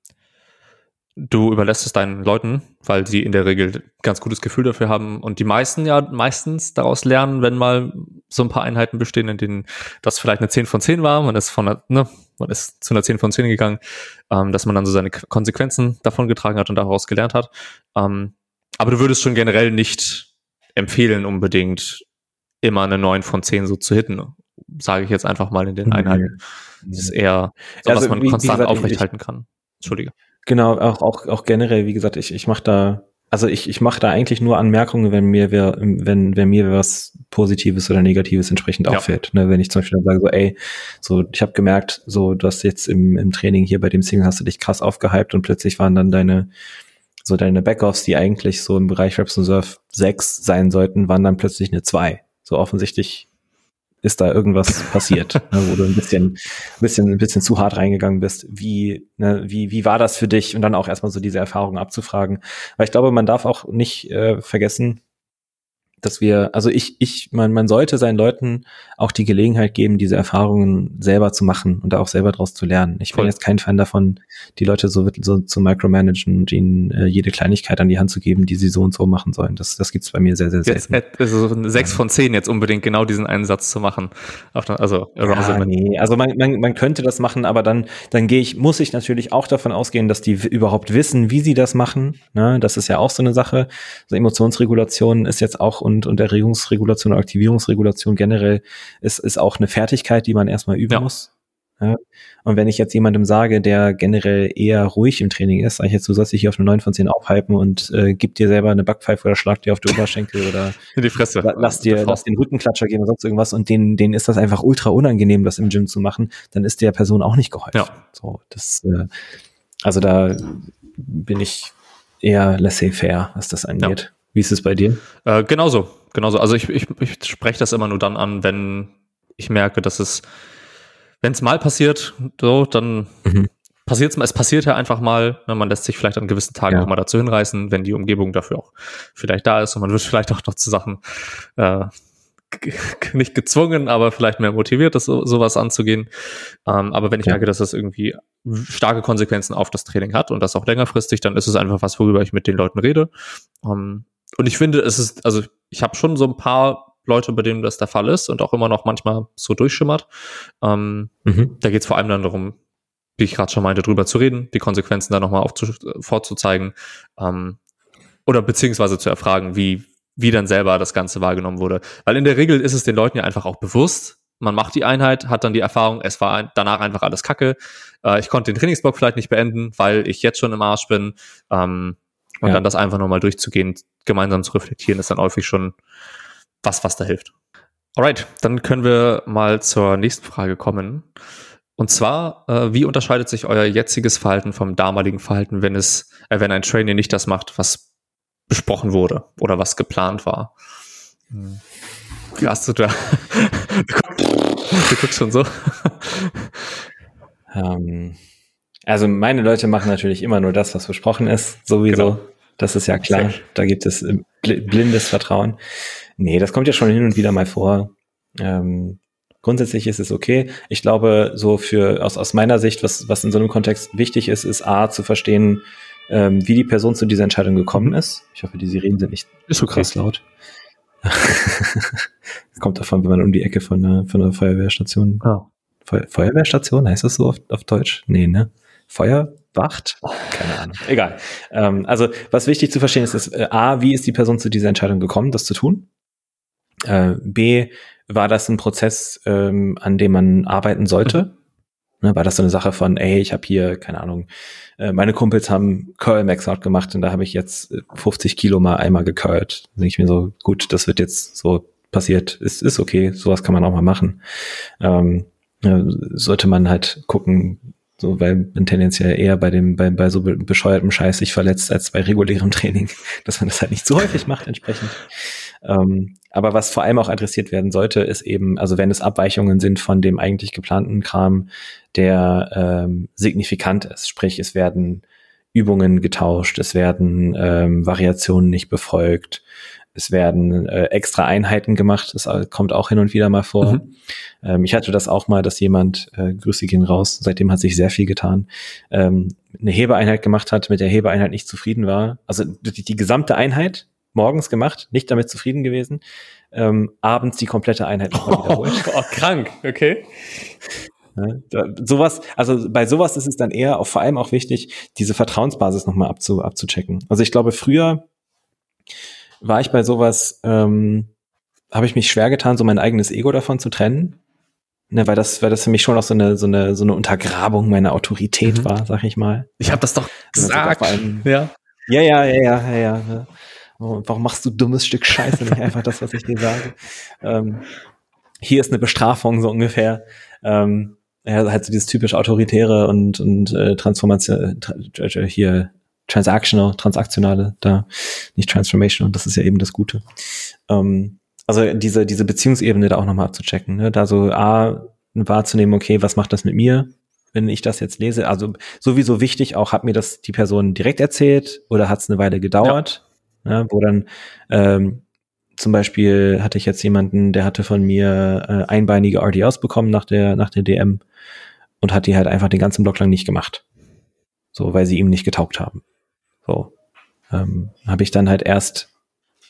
S1: du überlässt es deinen Leuten, weil sie in der Regel ganz gutes Gefühl dafür haben und die meisten ja meistens daraus lernen, wenn mal so ein paar Einheiten bestehen, in denen das vielleicht eine 10 von 10 war, man ist von einer, ne, man ist zu einer 10 von 10 gegangen, ähm, dass man dann so seine Konsequenzen davon getragen hat und daraus gelernt hat. Ähm, aber du würdest schon generell nicht empfehlen, unbedingt immer eine 9 von 10 so zu hitten, sage ich jetzt einfach mal in den Einheiten. Das ist eher so,
S3: Also,
S1: was man
S3: wie- wie
S1: konstant
S3: gesagt, ich-
S1: aufrecht
S3: ich-
S1: halten kann. Entschuldige.
S3: Genau, auch, auch, auch generell, wie gesagt, ich, ich mache da, also ich, ich mache da eigentlich nur Anmerkungen, wenn mir wer, wenn, wenn mir was Positives oder Negatives entsprechend
S1: Ja.
S3: auffällt. Ne, wenn ich zum Beispiel dann sage, so, ey, so, ich habe gemerkt, so, du hast jetzt im, im Training hier bei dem Single hast du dich krass aufgehypt und plötzlich waren dann deine, so deine Backoffs, die eigentlich so im Bereich Reps und Surf 6 sein sollten, waren dann plötzlich eine 2. So offensichtlich ist da irgendwas passiert, ne, wo du ein bisschen, ein bisschen, ein bisschen zu hart reingegangen bist. Wie, ne, wie, wie war das für dich? Und dann auch erstmal so diese Erfahrungen abzufragen. Weil ich glaube, man darf auch nicht äh, vergessen, dass wir, also ich, ich, man, man sollte seinen Leuten auch die Gelegenheit geben, diese Erfahrungen selber zu machen und da auch selber draus zu lernen. Ich bin
S1: Voll.
S3: jetzt kein Fan davon, die Leute so, so zu micromanagen und ihnen äh, jede Kleinigkeit an die Hand zu geben, die sie so und so machen sollen. Das, das gibt's bei mir sehr, sehr
S1: Jetzt,
S3: selten.
S1: äh, also 6 von 10 jetzt unbedingt genau diesen einen Satz zu machen. Also,
S3: Ja, nee, also man, man, man könnte das machen, aber dann, dann gehe ich, muss ich natürlich auch davon ausgehen, dass die überhaupt wissen, wie sie das machen. Ne? Das ist ja auch so eine Sache. Also Emotionsregulation ist jetzt auch und, und Erregungsregulation Aktivierungsregulation generell ist, ist auch eine Fertigkeit, die man erstmal üben
S1: Ja.
S3: muss. Ja? Und wenn ich jetzt jemandem sage, der generell eher ruhig im Training ist, sage ich jetzt, du sollst dich hier auf eine 9 von 10 aufhypen und äh, gib dir selber eine Backpfeife oder schlag dir auf die Oberschenkel oder
S1: in die Fresse.
S3: La- lass dir, lass den Rückenklatscher gehen oder sonst irgendwas und denen, denen ist das einfach ultra unangenehm, das im Gym zu machen, dann ist der Person auch nicht geholfen.
S1: Ja.
S3: So, das, äh, also da bin ich eher laissez-faire, was das angeht. Wie ist es bei dir?
S1: Äh, genauso, genauso. Also ich, ich, ich spreche das immer nur dann an, wenn ich merke, dass es, wenn es mal passiert, so, dann
S3: Mhm.
S1: passiert es mal. Es passiert ja einfach mal. Ne, man lässt sich vielleicht an gewissen Tagen
S3: Ja.
S1: auch mal dazu hinreißen, wenn die Umgebung dafür auch vielleicht da ist und man wird vielleicht auch noch zu Sachen äh, nicht gezwungen, aber vielleicht mehr motiviert, das so, sowas anzugehen. Ähm, aber wenn ich
S3: Ja.
S1: merke, dass das irgendwie starke Konsequenzen auf das Training hat und das auch längerfristig, dann ist es einfach was, worüber ich mit den Leuten rede. Ähm, und ich finde, es ist, also ich habe schon so ein paar Leute, bei denen das der Fall ist und auch immer noch manchmal so durchschimmert. Ähm,
S3: Mhm.
S1: da geht es vor allem dann darum, wie ich gerade schon meinte, drüber zu reden, die Konsequenzen dann nochmal vorzuzeigen ähm, oder beziehungsweise zu erfragen, wie, wie dann selber das Ganze wahrgenommen wurde. Weil in der Regel ist es den Leuten ja einfach auch bewusst, man macht die Einheit, hat dann die Erfahrung, es war danach einfach alles Kacke. Äh, ich konnte den Trainingsblock vielleicht nicht beenden, weil ich jetzt schon im Arsch bin. Ähm, und
S3: Ja.
S1: dann das einfach nochmal durchzugehen, gemeinsam zu reflektieren, ist dann häufig schon was, was da hilft. Alright, dann können wir mal zur nächsten Frage kommen. Und zwar, äh, wie unterscheidet sich euer jetziges Verhalten vom damaligen Verhalten, wenn es, äh, wenn ein Trainer nicht das macht, was besprochen wurde oder was geplant war? Krass, du, da. du guckst schon so.
S3: Ähm, also meine Leute machen natürlich immer nur das, was versprochen ist, sowieso. Genau. Das ist ja klar. Da gibt es äh, blindes Vertrauen. Nee, das kommt ja schon hin und wieder mal vor. Ähm, grundsätzlich ist es okay. Ich glaube, so für aus, aus meiner Sicht, was, was in so einem Kontext wichtig ist, ist A, zu verstehen, ähm, wie die Person zu dieser Entscheidung gekommen ist. Ich hoffe, die Sirenen sind nicht ist so krass laut. Kommt davon, wenn man um die Ecke von einer, von einer Feuerwehrstation. Oh. Feu Feuerwehrstation, heißt das so auf, auf Deutsch? Nee, ne? Feuerwacht? Keine Ahnung. Egal. Ähm, also, was wichtig zu verstehen ist, ist äh, A, wie ist die Person zu dieser Entscheidung gekommen, das zu tun? Äh, B, war das ein Prozess, ähm, an dem man arbeiten sollte? Ne, war das so eine Sache von, ey, ich habe hier, keine Ahnung, äh, meine Kumpels haben Curl Max Out gemacht und da habe ich jetzt 50 äh, Kilo mal einmal gecurlt. Da denke ich mir so, gut, das wird jetzt so passiert, ist, ist okay, sowas kann man auch mal machen. Ähm, ja, sollte man halt gucken, so, weil man tendenziell eher bei dem, bei, bei so bescheuertem Scheiß sich verletzt als bei regulärem Training, dass man das halt nicht zu häufig macht entsprechend. Ähm, aber was vor allem auch adressiert werden sollte, ist eben, also wenn es Abweichungen sind von dem eigentlich geplanten Kram, der ähm, signifikant ist, sprich es werden Übungen getauscht, es werden ähm, Variationen nicht befolgt, es werden äh, extra Einheiten gemacht, das kommt auch hin und wieder mal vor. Mhm. Ähm, ich hatte das auch mal, dass jemand, äh, Grüße gehen raus, seitdem hat sich sehr viel getan, ähm, eine Hebeeinheit gemacht hat, mit der Hebeeinheit nicht zufrieden war. Also die, die gesamte Einheit morgens gemacht, nicht damit zufrieden gewesen, ähm, abends die komplette Einheit nochmal wiederholt.
S1: Oh, oh, krank, okay.
S3: Ja, sowas, also bei sowas ist es dann eher auch vor allem auch wichtig, diese Vertrauensbasis nochmal abzu, abzuchecken. Also ich glaube, früher war ich bei sowas, ähm, habe ich mich schwer getan, so mein eigenes Ego davon zu trennen. Ne, weil das, weil das für mich schon auch so eine, so eine, so eine Untergrabung meiner Autorität mhm. war, sag ich mal.
S1: Ich habe das doch also gesagt.
S3: Allem, ja. ja, ja, ja, ja, ja, ja. Warum machst du dummes Stück Scheiße nicht einfach das, was ich dir sage? Ähm, hier ist eine Bestrafung so ungefähr. Ähm, ja, halt so dieses typisch autoritäre und und äh, Transformation äh, hier transactional, transaktionale, da nicht transformational. Das ist ja eben das Gute. Ähm, also diese diese Beziehungsebene da auch nochmal abzuchecken, ne? da so a wahrzunehmen, okay, was macht das mit mir? wenn ich das jetzt lese. Also sowieso wichtig auch, hat mir das die Person direkt erzählt oder hat es eine Weile gedauert? ja, wo dann ähm, zum Beispiel hatte ich jetzt jemanden, der hatte von mir äh, einbeinige RDOs bekommen nach der, nach der DM und hat die halt einfach den ganzen Block lang nicht gemacht. So, weil sie ihm nicht getaugt haben. So. Ähm, habe ich dann halt erst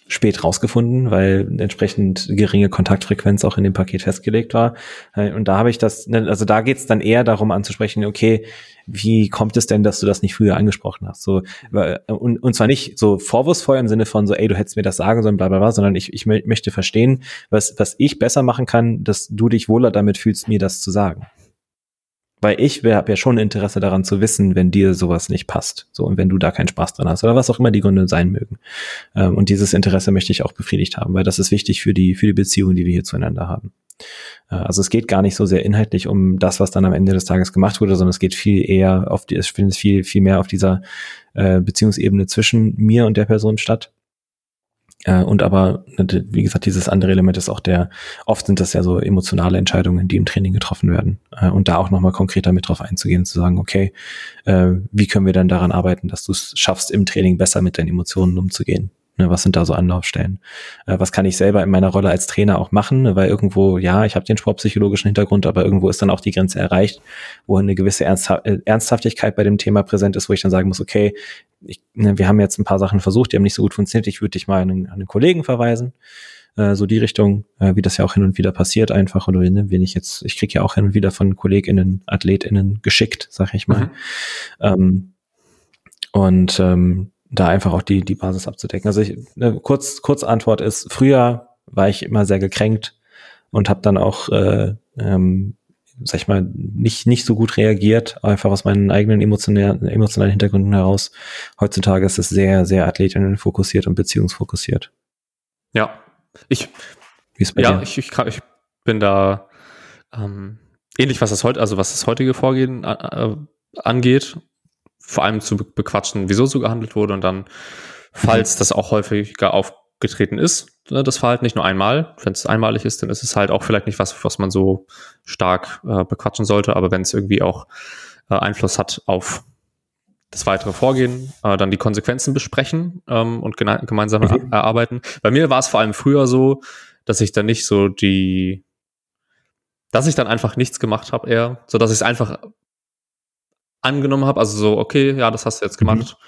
S3: spät rausgefunden, weil entsprechend geringe Kontaktfrequenz auch in dem Paket festgelegt war. Äh, und da habe ich das, ne, also da geht es dann eher darum anzusprechen, okay, wie kommt es denn, dass du das nicht früher angesprochen hast? So, und, und zwar nicht so vorwurfsvoll im Sinne von so, ey, du hättest mir das sagen sollen, bla bla bla, sondern ich, ich möchte verstehen, was, was ich besser machen kann, dass du dich wohler damit fühlst, mir das zu sagen. Weil ich habe ja schon Interesse daran zu wissen, wenn dir sowas nicht passt. So, und wenn du da keinen Spaß dran hast oder was auch immer die Gründe sein mögen. Ähm, und dieses Interesse möchte ich auch befriedigt haben, weil das ist wichtig für die, für die Beziehung, die wir hier zueinander haben. Äh, also es geht gar nicht so sehr inhaltlich um das, was dann am Ende des Tages gemacht wurde, sondern es geht viel eher auf die, es findet viel, viel mehr auf dieser äh, Beziehungsebene zwischen mir und der Person statt. Äh, und aber, ne, wie gesagt, dieses andere Element ist auch der, oft sind das ja so emotionale Entscheidungen, die im Training getroffen werden. Äh, und da auch nochmal konkreter mit drauf einzugehen, zu sagen, okay, äh, wie können wir dann daran arbeiten, dass du es schaffst, im Training besser mit deinen Emotionen umzugehen? Ne, was sind da so Anlaufstellen? Äh, was kann ich selber in meiner Rolle als Trainer auch machen? Ne, weil irgendwo, ja, ich habe den sportpsychologischen Hintergrund, aber irgendwo ist dann auch die Grenze erreicht, wo eine gewisse äh, Ernsthaftigkeit bei dem Thema präsent ist, wo ich dann sagen muss, okay, ich, ne, wir haben jetzt ein paar Sachen versucht, die haben nicht so gut funktioniert, ich würde dich mal an einen, an einen Kollegen verweisen äh, so die Richtung, äh, wie das ja auch hin und wieder passiert einfach oder ne, wenn ich jetzt, ich kriege ja auch hin und wieder von KollegInnen, AthletInnen geschickt, sag ich mal. Mhm. Ähm, und ähm, da einfach auch die, die Basis abzudecken. Also ich, eine kurz, kurz Antwort ist, früher war ich immer sehr gekränkt und habe dann auch, äh, ähm, sag ich mal, nicht, nicht so gut reagiert, einfach aus meinen eigenen emotionalen, emotionalen Hintergründen heraus. Heutzutage ist es sehr, sehr athletinnen fokussiert und beziehungsfokussiert.
S1: Ja, ich, ja? Ich, ich, kann, ich bin da ähm, ähnlich, was das heute, also was das heutige Vorgehen äh, angeht vor allem zu bequatschen, wieso so gehandelt wurde und dann, falls mhm. das auch häufiger auf, aufgetreten ist, ne, das Verhalten nicht nur einmal. Wenn es einmalig ist, dann ist es halt auch vielleicht nicht was, was man so stark äh, bequatschen sollte, aber wenn es irgendwie auch äh, Einfluss hat auf das weitere Vorgehen, äh, dann die Konsequenzen besprechen ähm, und gemeinsam mhm. erarbeiten. Bei mir war es vor allem früher so, dass ich dann nicht so die, dass ich dann einfach nichts gemacht habe eher, so dass ich es einfach angenommen habe, also so, okay, ja, das hast du jetzt gemacht. Mhm.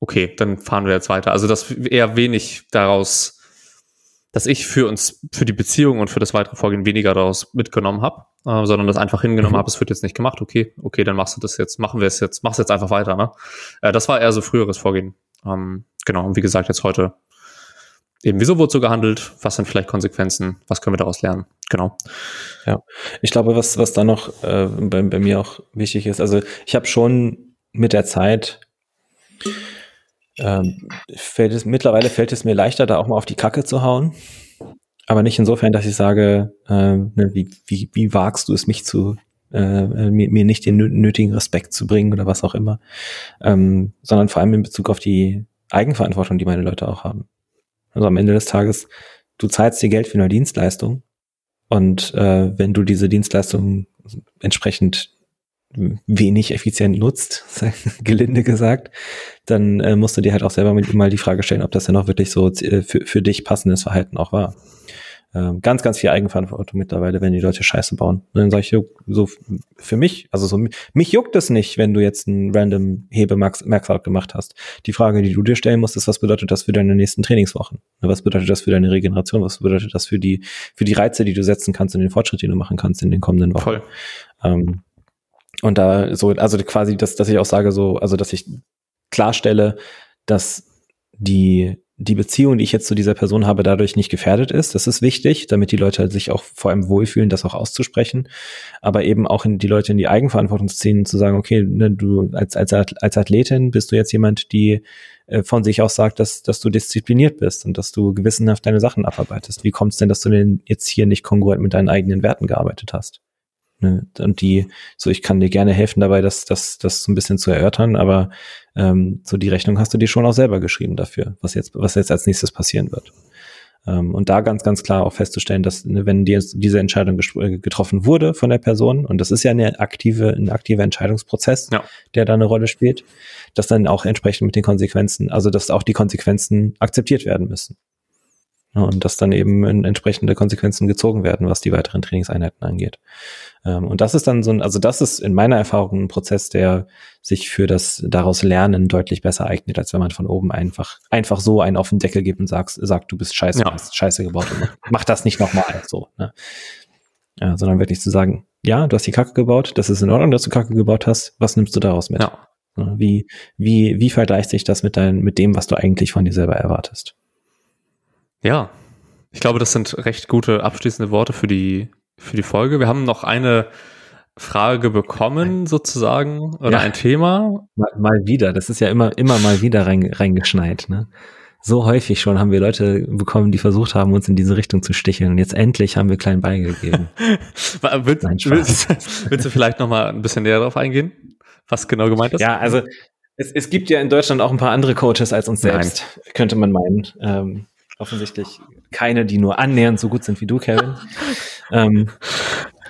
S1: Okay, dann fahren wir jetzt weiter. Also dass eher wenig daraus dass ich für uns, für die Beziehung und für das weitere Vorgehen weniger daraus mitgenommen habe, äh, sondern das einfach hingenommen mhm. habe, es wird jetzt nicht gemacht, okay, okay, dann machst du das jetzt, machen wir es jetzt, machst jetzt einfach weiter, ne? Äh, das war eher so früheres Vorgehen. Ähm, genau, und wie gesagt, jetzt heute eben, wieso wurde so gehandelt, was sind vielleicht Konsequenzen, was können wir daraus lernen, genau.
S3: Ja, ich glaube, was, was da noch äh, bei, bei mir auch wichtig ist, also ich habe schon mit der Zeit ähm, fällt es, mittlerweile fällt es mir leichter, da auch mal auf die Kacke zu hauen. Aber nicht insofern, dass ich sage, äh, wie, wie, wie wagst du es, mich zu, äh, mir, mir nicht den nötigen Respekt zu bringen oder was auch immer, ähm, sondern vor allem in Bezug auf die Eigenverantwortung, die meine Leute auch haben. Also am Ende des Tages, du zahlst dir Geld für eine Dienstleistung und äh, wenn du diese Dienstleistung entsprechend wenig effizient nutzt, gelinde gesagt, dann äh, musst du dir halt auch selber mal die Frage stellen, ob das ja noch wirklich so äh, für, für dich passendes Verhalten auch war. Ähm, ganz, ganz viel Eigenverantwortung mittlerweile, wenn die Leute Scheiße bauen. Und dann sage ich so für mich, also so mich juckt es nicht, wenn du jetzt einen random Hebe-Max-Out gemacht hast. Die Frage, die du dir stellen musst, ist, was bedeutet das für deine nächsten Trainingswochen? Was bedeutet das für deine Regeneration? Was bedeutet das für die, für die Reize, die du setzen kannst und den Fortschritt, den du machen kannst in den kommenden Wochen? Voll. Ähm, und da so, also quasi, dass, dass ich auch sage, so, also dass ich klarstelle, dass die, die Beziehung, die ich jetzt zu dieser Person habe, dadurch nicht gefährdet ist. Das ist wichtig, damit die Leute sich auch vor allem wohlfühlen, das auch auszusprechen. Aber eben auch in die Leute in die Eigenverantwortung zu ziehen und zu sagen, okay, ne, du als, als, als Athletin bist du jetzt jemand, die äh, von sich aus sagt, dass, dass du diszipliniert bist und dass du gewissenhaft deine Sachen abarbeitest. Wie kommt es denn, dass du denn jetzt hier nicht kongruent mit deinen eigenen Werten gearbeitet hast? Ne? Und die, so ich kann dir gerne helfen dabei, das, das, das so ein bisschen zu erörtern, aber ähm, so die Rechnung hast du dir schon auch selber geschrieben dafür, was jetzt, was jetzt als nächstes passieren wird. Ähm, und da ganz, ganz klar auch festzustellen, dass ne, wenn die, diese Entscheidung äh, getroffen wurde von der Person, und das ist ja eine aktive, ein aktiver Entscheidungsprozess, ja. der da eine Rolle spielt, dass dann auch entsprechend mit den Konsequenzen, also dass auch die Konsequenzen akzeptiert werden müssen. Und dass dann eben entsprechende Konsequenzen gezogen werden, was die weiteren Trainingseinheiten angeht. Ähm, und das ist dann so ein, also das ist in meiner Erfahrung ein Prozess, der sich für das daraus Lernen deutlich besser eignet, als wenn man von oben einfach, einfach so einen auf den Deckel gibt und sagt, sagt du bist scheiße, ja. hast scheiße gebaut und mach das nicht nochmal, so, ne? Ja, sondern wirklich zu sagen, ja, du hast die Kacke gebaut, das ist in Ordnung, dass du Kacke gebaut hast, was nimmst du daraus mit? Ja. Wie, wie, wie vergleicht sich das mit dein, mit dem, was du eigentlich von dir selber erwartest?
S1: Ja, ich glaube, das sind recht gute abschließende Worte für die, für die Folge. Wir haben noch eine Frage bekommen, sozusagen, oder ja. ein Thema.
S3: Mal, mal, wieder, das ist ja immer, immer mal wieder rein, reingeschneit, ne? So häufig schon haben wir Leute bekommen, die versucht haben, uns in diese Richtung zu sticheln. Und jetzt endlich haben wir klein beigegeben.
S1: willst, willst, willst, du vielleicht noch mal ein bisschen näher darauf eingehen, was genau gemeint ist?
S3: Ja, also es, es gibt ja in Deutschland auch ein paar andere Coaches als uns selbst, Nein. könnte man meinen. Ähm, offensichtlich keine, die nur annähernd so gut sind wie du, Kevin. ähm,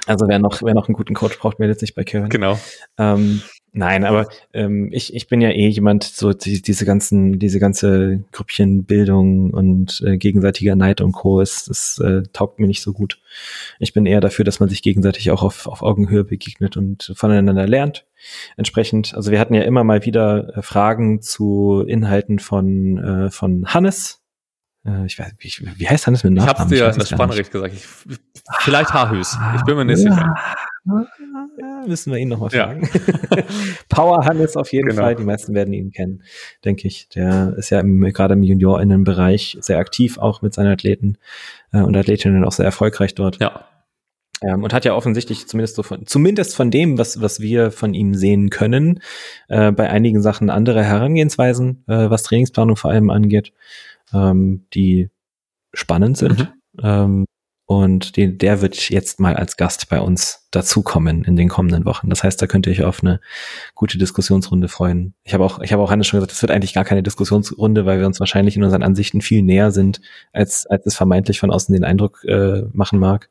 S3: also wer noch, wer noch einen guten Coach braucht, meldet sich bei Kevin.
S1: Genau.
S3: Ähm, nein, aber ähm, ich, ich bin ja eh jemand, so die, diese ganzen, diese ganze Grüppchenbildung und äh, gegenseitiger Neid und Co. ist, das äh, taugt mir nicht so gut. Ich bin eher dafür, dass man sich gegenseitig auch auf, auf Augenhöhe begegnet und voneinander lernt. Entsprechend, also wir hatten ja immer mal wieder äh, Fragen zu Inhalten von, äh, von Hannes, ich weiß, wie, wie heißt das mit
S1: Nachnamen? Ich hab's dir in der Spannricht gesagt. Ich, vielleicht Haarhüs. Ich bin mir nicht ja. sicher.
S3: Müssen wir ihn nochmal fragen. Ja. Power Hannes auf jeden genau. Fall. Die meisten werden ihn kennen, denke ich. Der ist ja im, gerade im Juniorinnenbereich sehr aktiv, auch mit seinen Athleten äh, und Athletinnen auch sehr erfolgreich dort.
S1: Ja.
S3: Ähm, und hat ja offensichtlich zumindest so von, zumindest von dem, was, was wir von ihm sehen können, äh, bei einigen Sachen andere Herangehensweisen, äh, was Trainingsplanung vor allem angeht ähm, die spannend sind. Mhm. Ähm, und den, der wird jetzt mal als Gast bei uns dazukommen in den kommenden Wochen. Das heißt, da könnt ihr euch auf eine gute Diskussionsrunde freuen. Ich habe auch, ich habe auch Hannes schon gesagt, es wird eigentlich gar keine Diskussionsrunde, weil wir uns wahrscheinlich in unseren Ansichten viel näher sind, als, als es vermeintlich von außen den Eindruck äh, machen mag,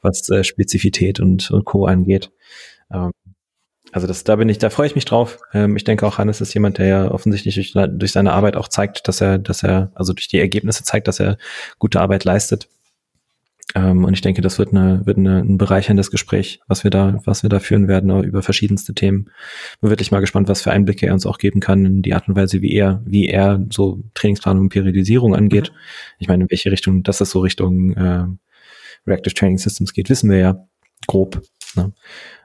S3: was äh, Spezifität und, und Co. angeht. Ähm, also das, da bin ich, da freue ich mich drauf. Ähm, ich denke auch, Hannes ist jemand, der ja offensichtlich durch, durch seine Arbeit auch zeigt, dass er, dass er, also durch die Ergebnisse zeigt, dass er gute Arbeit leistet. Ähm, und ich denke, das wird, eine, wird eine, ein bereicherndes Gespräch, was wir da, was wir da führen werden über verschiedenste Themen. Bin wirklich mal gespannt, was für Einblicke er uns auch geben kann in die Art und Weise, wie er, wie er so Trainingsplanung und Periodisierung angeht. Mhm. Ich meine, in welche Richtung, dass es so Richtung äh, Reactive Training Systems geht, wissen wir ja grob. Ne?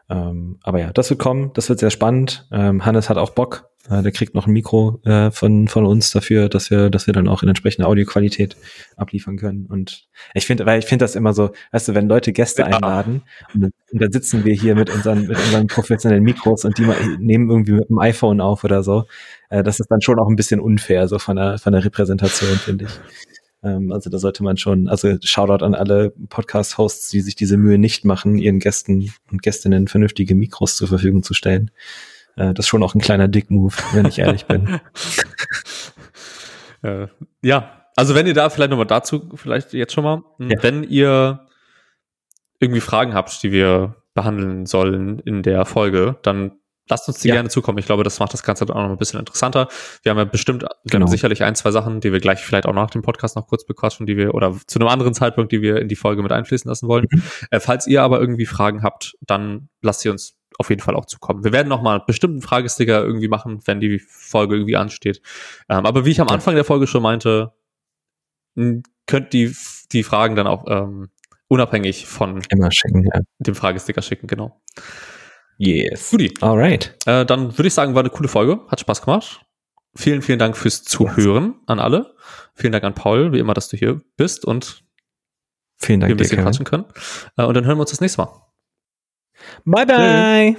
S3: Ähm, aber ja, das wird kommen, das wird sehr spannend. Ähm, Hannes hat auch Bock. Äh, der kriegt noch ein Mikro äh, von, von uns dafür, dass wir, dass wir dann auch in entsprechender Audioqualität abliefern können. Und ich finde, weil ich finde das immer so, weißt du, wenn Leute Gäste einladen und, und, dann sitzen wir hier mit unseren, mit unseren professionellen Mikros und die nehmen irgendwie mit dem iPhone auf oder so, äh, das ist dann schon auch ein bisschen unfair, so von der, von der Repräsentation, finde ich. Ähm, also da sollte man schon, also Shoutout an alle Podcast-Hosts, die sich diese Mühe nicht machen, ihren Gästen und Gästinnen vernünftige Mikros zur Verfügung zu stellen. Äh, das ist schon auch ein kleiner Dick-Move, wenn ich ehrlich bin.
S1: äh, ja, also wenn ihr da vielleicht nochmal dazu, vielleicht jetzt schon mal, hm, ja. wenn ihr irgendwie Fragen habt, die wir behandeln sollen in der Folge, dann Lasst uns die ja. gerne zukommen. Ich glaube, das macht das Ganze dann auch noch ein bisschen interessanter. Wir haben ja bestimmt genau. sicherlich ein, zwei Sachen, die wir gleich vielleicht auch nach dem Podcast noch kurz bequatschen, die wir oder zu einem anderen Zeitpunkt, die wir in die Folge mit einfließen lassen wollen. Mhm. Äh, falls ihr aber irgendwie Fragen habt, dann lasst sie uns auf jeden Fall auch zukommen. Wir werden noch mal einen bestimmten Fragesticker irgendwie machen, wenn die Folge irgendwie ansteht. Ähm, aber wie ich am Anfang der Folge schon meinte, könnt die, die Fragen dann auch ähm, unabhängig von
S3: schicken, ja.
S1: dem Fragesticker schicken, genau.
S3: Yes.
S1: Guti.
S3: Alright.
S1: Äh, dann würde ich sagen, war eine coole Folge. Hat Spaß gemacht. Vielen, vielen Dank fürs Zuhören an alle. Vielen Dank an Paul, wie immer, dass du hier bist und
S3: vielen Dank, wir
S1: ein bisschen quatschen können. Äh, und dann hören wir uns das nächste Mal.
S3: Bye, bye. Hey.